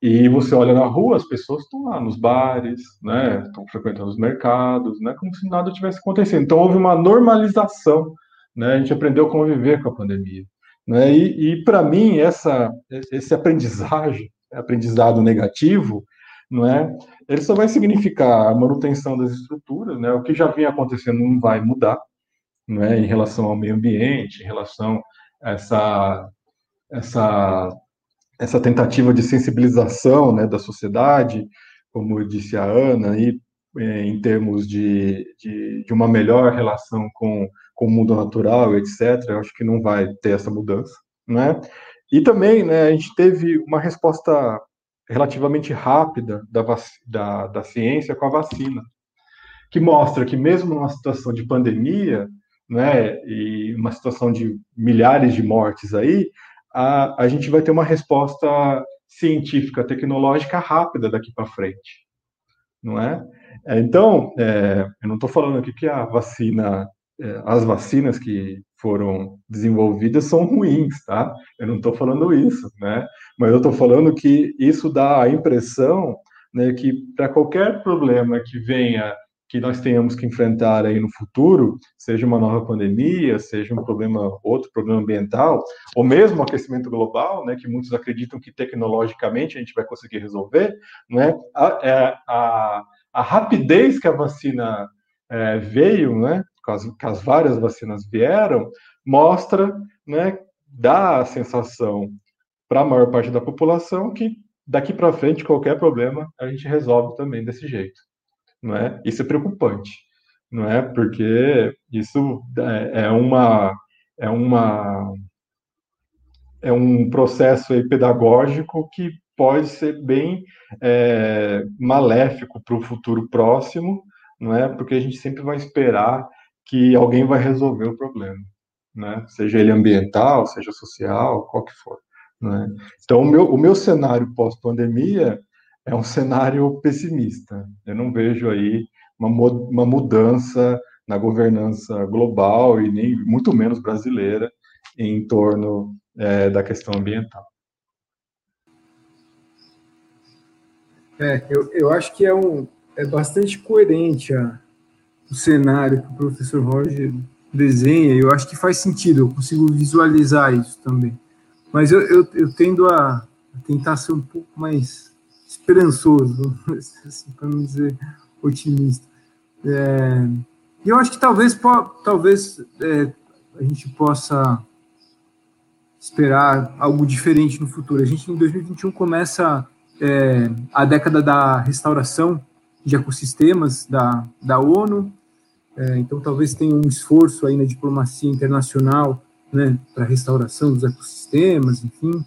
E você olha na rua, as pessoas estão lá nos bares, né? Estão frequentando os mercados, né? Como se nada tivesse acontecendo. Então houve uma normalização, né? A gente aprendeu a conviver com a pandemia, né? E, e para mim essa esse aprendizagem, aprendizado negativo, não é? Ele só vai significar a manutenção das estruturas, né? O que já vinha acontecendo não vai mudar, né, em relação ao meio ambiente, em relação a essa, essa, essa tentativa de sensibilização né, da sociedade, como disse a Ana, aí, é, em termos de, de, de, uma melhor relação com, com o mundo natural, etc., eu acho que não vai ter essa mudança. Né? E também né, a gente teve uma resposta relativamente rápida da, da, da ciência com a vacina, que mostra que mesmo numa situação de pandemia, né, e uma situação de milhares de mortes aí, a, a gente vai ter uma resposta científica, tecnológica rápida daqui para frente, não é? é então, é, eu não estou falando aqui que a vacina, é, as vacinas que foram desenvolvidas são ruins, tá? Eu não estou falando isso, né? Mas eu estou falando que isso dá a impressão, né, que para qualquer problema que venha que nós tenhamos que enfrentar aí no futuro, seja uma nova pandemia, seja um problema, outro problema ambiental, ou mesmo o aquecimento global, né, que muitos acreditam que tecnologicamente a gente vai conseguir resolver, né, a, é, a, a rapidez que a vacina é, veio, né, que as, que as várias vacinas vieram, mostra, né, dá a sensação para a maior parte da população que daqui para frente qualquer problema a gente resolve também desse jeito não é? Isso é preocupante, não é? Porque isso é, é uma é uma é um processo pedagógico que pode ser bem é, maléfico para o futuro próximo, não é? Porque a gente sempre vai esperar que alguém vai resolver o problema, né? Seja ele ambiental, seja social, qual que for. Né? Então, o meu, o meu cenário pós-pandemia é um cenário pessimista. Eu não vejo aí uma, uma mudança na governança global e nem muito menos brasileira em torno é, da questão ambiental. É, eu, eu acho que é, um, é bastante coerente a, o cenário que o professor Roger desenha, eu acho que faz sentido, eu consigo visualizar isso também. Mas eu, eu, eu tendo a tentar ser um pouco mais esperançoso, assim, para não dizer otimista. É, e eu acho que talvez, talvez é, a gente possa esperar algo diferente no futuro. A gente, em 2021, começa é, a década da restauração de ecossistemas da, da ONU, é, então talvez tenha um esforço aí na diplomacia internacional né, para restauração dos ecossistemas, enfim.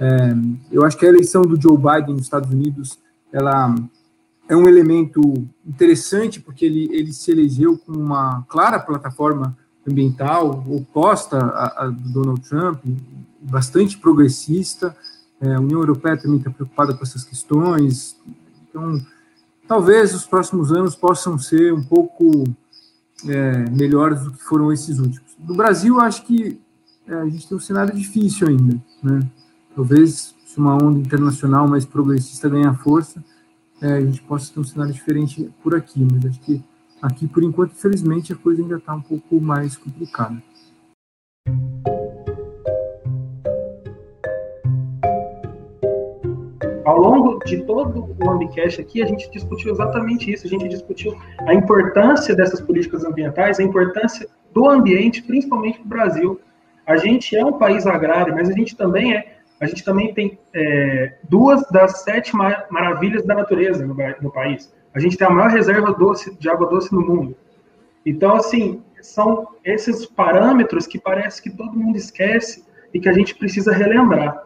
É, eu acho que a eleição do Joe Biden nos Estados Unidos, ela é um elemento interessante, porque ele, ele se elegeu com uma clara plataforma ambiental oposta a do Donald Trump, bastante progressista. É, a União Europeia também está preocupada com essas questões. Então, talvez os próximos anos possam ser um pouco é, melhores do que foram esses últimos. No Brasil, acho que é, a gente tem um cenário difícil ainda. Né? Talvez, se uma onda internacional mais progressista ganhar força, é, a gente possa ter um cenário diferente por aqui, mas acho que aqui, por enquanto, infelizmente, a coisa ainda está um pouco mais complicada. Ao longo de todo o Ambicast aqui, a gente discutiu exatamente isso. A gente discutiu a importância dessas políticas ambientais, a importância do ambiente, principalmente para o Brasil. A gente é um país agrário, mas a gente também é a gente também tem é, duas das sete maravilhas da natureza no, no, país. A gente tem a maior reserva doce, de água doce no mundo. Então, assim, são esses parâmetros que parece que todo mundo esquece e que a gente precisa relembrar.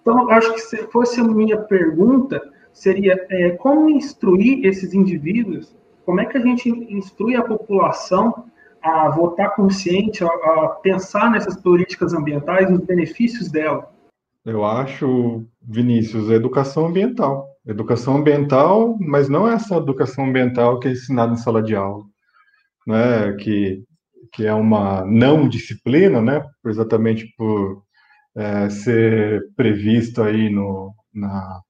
Então, acho que se fosse a minha pergunta, seria é, como instruir esses indivíduos, como é que a gente instrui a população a votar consciente, a, a pensar nessas políticas ambientais, nos benefícios dela? Eu acho, Vinícius, educação ambiental. Educação ambiental, mas não é essa educação ambiental que é ensinada em sala de aula, né? que, que é uma não disciplina, né? exatamente por é, ser previsto aí no, na,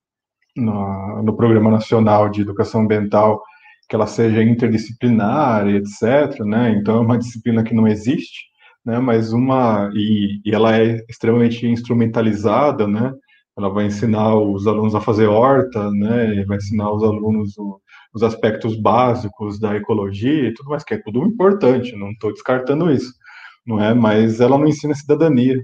no, no Programa Nacional de Educação Ambiental que ela seja interdisciplinar, etc. Né? Então, é uma disciplina que não existe né, mas uma e, e, ela é extremamente instrumentalizada, né? Ela vai ensinar os alunos a fazer horta, né? Vai ensinar os alunos o, os aspectos básicos da ecologia e tudo mais, que é tudo importante. Não estou descartando isso, não é? Mas ela não ensina cidadania,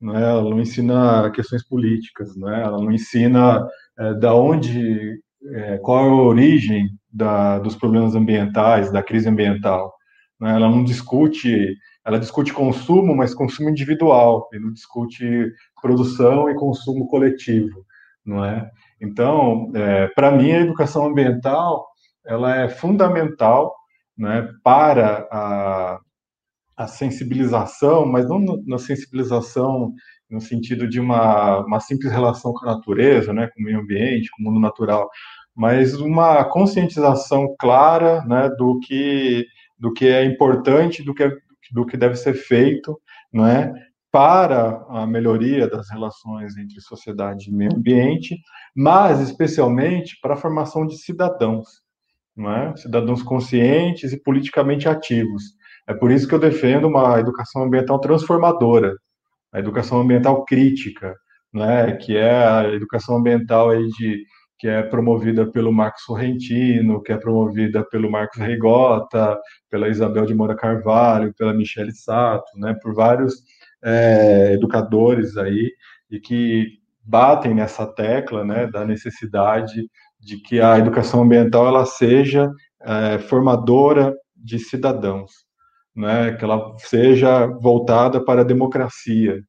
não é? Ela não ensina questões políticas, não é? Ela não ensina é, da onde, é, qual é a origem da, dos problemas ambientais, da crise ambiental. Né? Ela não discute ela discute consumo, mas consumo individual, e não discute produção e consumo coletivo, não é? Então, é, para mim, a educação ambiental ela é fundamental né, para a, a sensibilização, mas não na sensibilização no sentido de uma, uma simples relação com a natureza, né, com o meio ambiente, com o mundo natural, mas uma conscientização clara né, do, que, do que é importante, do que é do que deve ser feito, não é, para a melhoria das relações entre sociedade e meio ambiente, mas especialmente para a formação de cidadãos, não é? Cidadãos conscientes e politicamente ativos. É por isso que eu defendo uma educação ambiental transformadora, a educação ambiental crítica, né, que é a educação ambiental aí de que é promovida pelo Marcos Sorrentino, que é promovida pelo Marcos Reigota, pela Isabel de Moura Carvalho, pela Michele Sato, né, por vários é, educadores aí, e que batem nessa tecla né, da necessidade de que a educação ambiental ela seja é, formadora de cidadãos, né, que ela seja voltada para a democracia,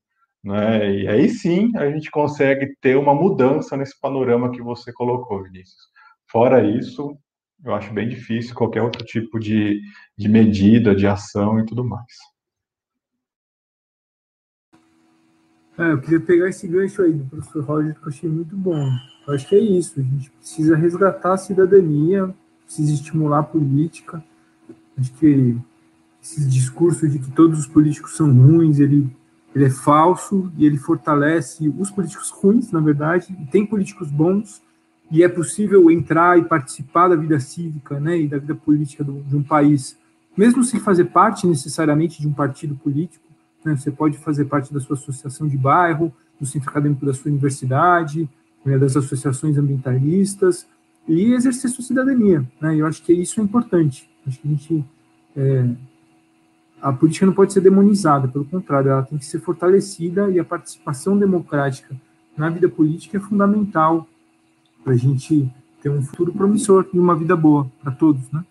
né? E aí sim a gente consegue ter uma mudança nesse panorama que você colocou, Vinícius. Fora isso, eu acho bem difícil qualquer outro tipo de, de medida, de ação e tudo mais. É, eu queria pegar esse gancho aí do professor Roger, que eu achei muito bom. Eu acho que é isso, a gente precisa resgatar a cidadania, precisa estimular a política. Acho que esse discurso de que todos os políticos são ruins, ele ele é falso e ele fortalece os políticos ruins, na verdade, e tem políticos bons, e é possível entrar e participar da vida cívica né, e da vida política do, de um país, mesmo sem fazer parte necessariamente de um partido político. Né, você pode fazer parte da sua associação de bairro, do centro acadêmico da sua universidade, né, das associações ambientalistas, e exercer sua cidadania. Né, eu acho que isso é importante. Acho que a gente é, a política não pode ser demonizada, pelo contrário, ela tem que ser fortalecida e a participação democrática na vida política é fundamental para a gente ter um futuro promissor e uma vida boa para todos, né?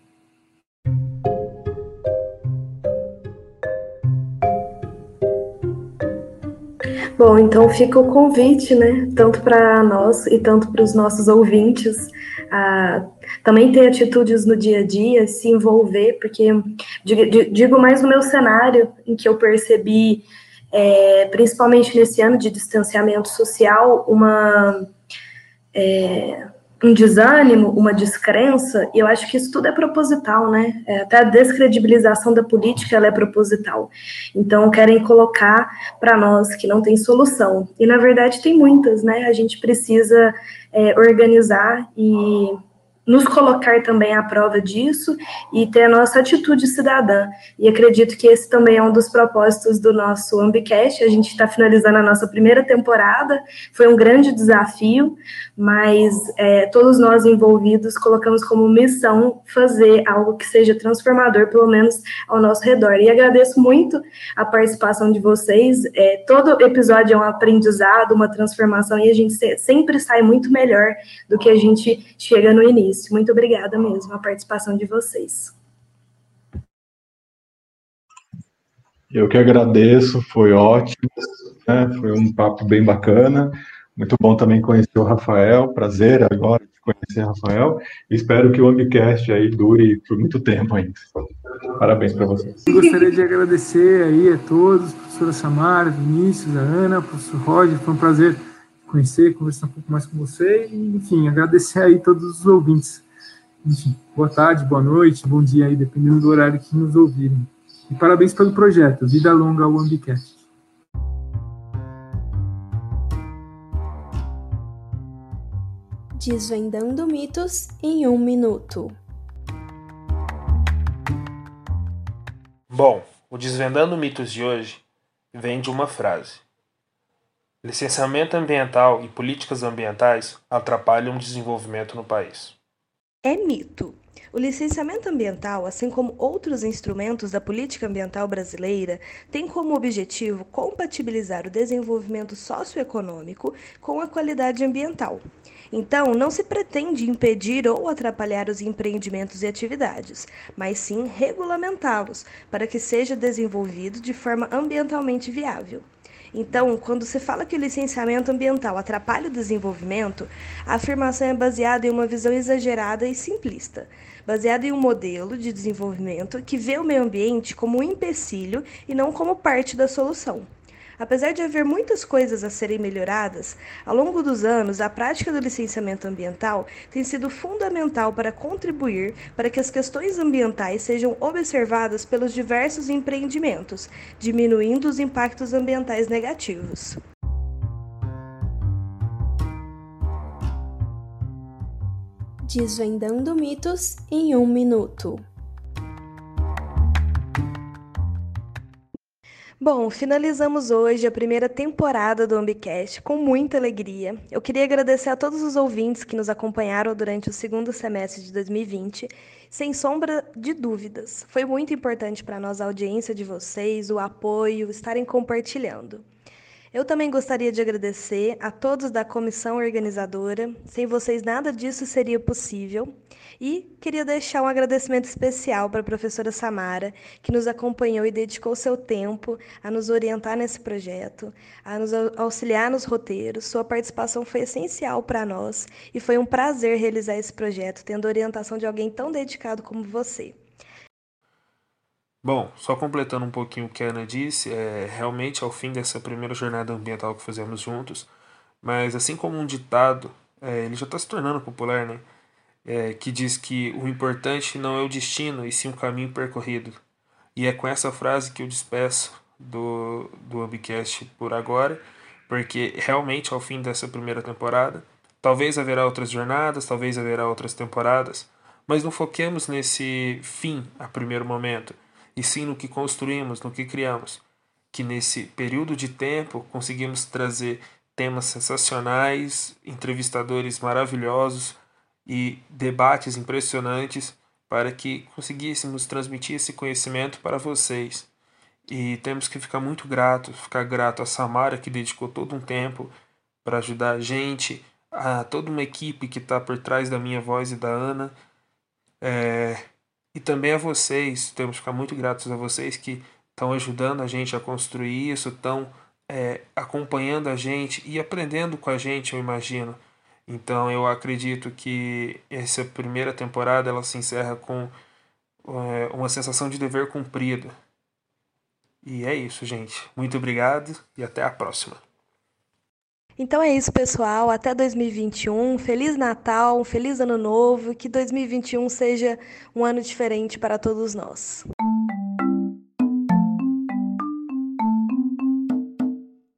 Bom, então fica o convite, né, tanto para nós e tanto para os nossos ouvintes, a também ter atitudes no dia a dia, se envolver, porque digo mais no meu cenário, em que eu percebi, é, principalmente nesse ano de distanciamento social, uma. É, um desânimo, uma descrença, e eu acho que isso tudo é proposital, né? É, até a descredibilização da política ela é proposital. Então, querem colocar para nós que não tem solução. E, na verdade, tem muitas, né? A gente precisa é, organizar e nos colocar também à prova disso e ter a nossa atitude cidadã. E acredito que esse também é um dos propósitos do nosso Ambicast. A gente está finalizando a nossa primeira temporada, foi um grande desafio, mas é, todos nós envolvidos colocamos como missão fazer algo que seja transformador, pelo menos ao nosso redor. E agradeço muito a participação de vocês. É, todo episódio é um aprendizado, uma transformação, e a gente sempre sai muito melhor do que a gente chega no início. Muito obrigada mesmo a participação de vocês. Eu que agradeço, foi ótimo, né? foi um papo bem bacana. Muito bom também conhecer o Rafael, prazer agora de conhecer o Rafael. Espero que o Ambicast aí dure por muito tempo ainda. Parabéns para vocês. Gostaria de agradecer aí a todos, professora Samara, Vinícius, a Ana, professor Roger, foi um prazer conhecer, conversar um pouco mais com você e, enfim, agradecer aí todos os ouvintes. Enfim, boa tarde, boa noite, bom dia aí, dependendo do horário que nos ouvirem. E parabéns pelo projeto, Vida Longa ao Ambicast. Desvendando mitos em um minuto. Bom, o Desvendando Mitos de hoje vem de uma frase. Licenciamento ambiental e políticas ambientais atrapalham o desenvolvimento no país. É mito. O licenciamento ambiental, assim como outros instrumentos da política ambiental brasileira, tem como objetivo compatibilizar o desenvolvimento socioeconômico com a qualidade ambiental. Então, não se pretende impedir ou atrapalhar os empreendimentos e atividades, mas sim regulamentá-los para que seja desenvolvido de forma ambientalmente viável. Então, quando se fala que o licenciamento ambiental atrapalha o desenvolvimento, a afirmação é baseada em uma visão exagerada e simplista, baseada em um modelo de desenvolvimento que vê o meio ambiente como um empecilho e não como parte da solução. Apesar de haver muitas coisas a serem melhoradas, ao longo dos anos, a prática do licenciamento ambiental tem sido fundamental para contribuir para que as questões ambientais sejam observadas pelos diversos empreendimentos, diminuindo os impactos ambientais negativos. Desvendando mitos em um minuto. Bom, finalizamos hoje a primeira temporada do Ambicast com muita alegria. Eu queria agradecer a todos os ouvintes que nos acompanharam durante o segundo semestre de 2020. Sem sombra de dúvidas, foi muito importante para nós a audiência de vocês, o apoio, estarem compartilhando. Eu também gostaria de agradecer a todos da comissão organizadora. Sem vocês, nada disso seria possível. E queria deixar um agradecimento especial para a professora Samara, que nos acompanhou e dedicou seu tempo a nos orientar nesse projeto, a nos auxiliar nos roteiros. Sua participação foi essencial para nós e foi um prazer realizar esse projeto, tendo a orientação de alguém tão dedicado como você. Bom, só completando um pouquinho o que a Ana disse, é, realmente ao fim dessa primeira jornada ambiental que fizemos juntos, mas assim como um ditado, é, ele já está se tornando popular, né? É, que diz que o importante não é o destino, e sim o caminho percorrido. E é com essa frase que eu despeço do, do Webcast por agora, porque realmente ao fim dessa primeira temporada, talvez haverá outras jornadas, talvez haverá outras temporadas, mas não foquemos nesse fim a primeiro momento, e sim no que construímos, no que criamos. Que nesse período de tempo conseguimos trazer temas sensacionais, entrevistadores maravilhosos, e debates impressionantes para que conseguíssemos transmitir esse conhecimento para vocês E temos que ficar muito grato, ficar grato a Samara que dedicou todo um tempo para ajudar a gente, a toda uma equipe que está por trás da minha voz e da Ana. É, e também a vocês, temos que ficar muito gratos a vocês que estão ajudando a gente a construir isso, estão é, acompanhando a gente e aprendendo com a gente, eu imagino. Então eu acredito que essa primeira temporada ela se encerra com é, uma sensação de dever cumprido. E é isso, gente. Muito obrigado e até a próxima. Então é isso, pessoal. Até 2021. Feliz Natal, um feliz Ano Novo. Que 2021 seja um ano diferente para todos nós.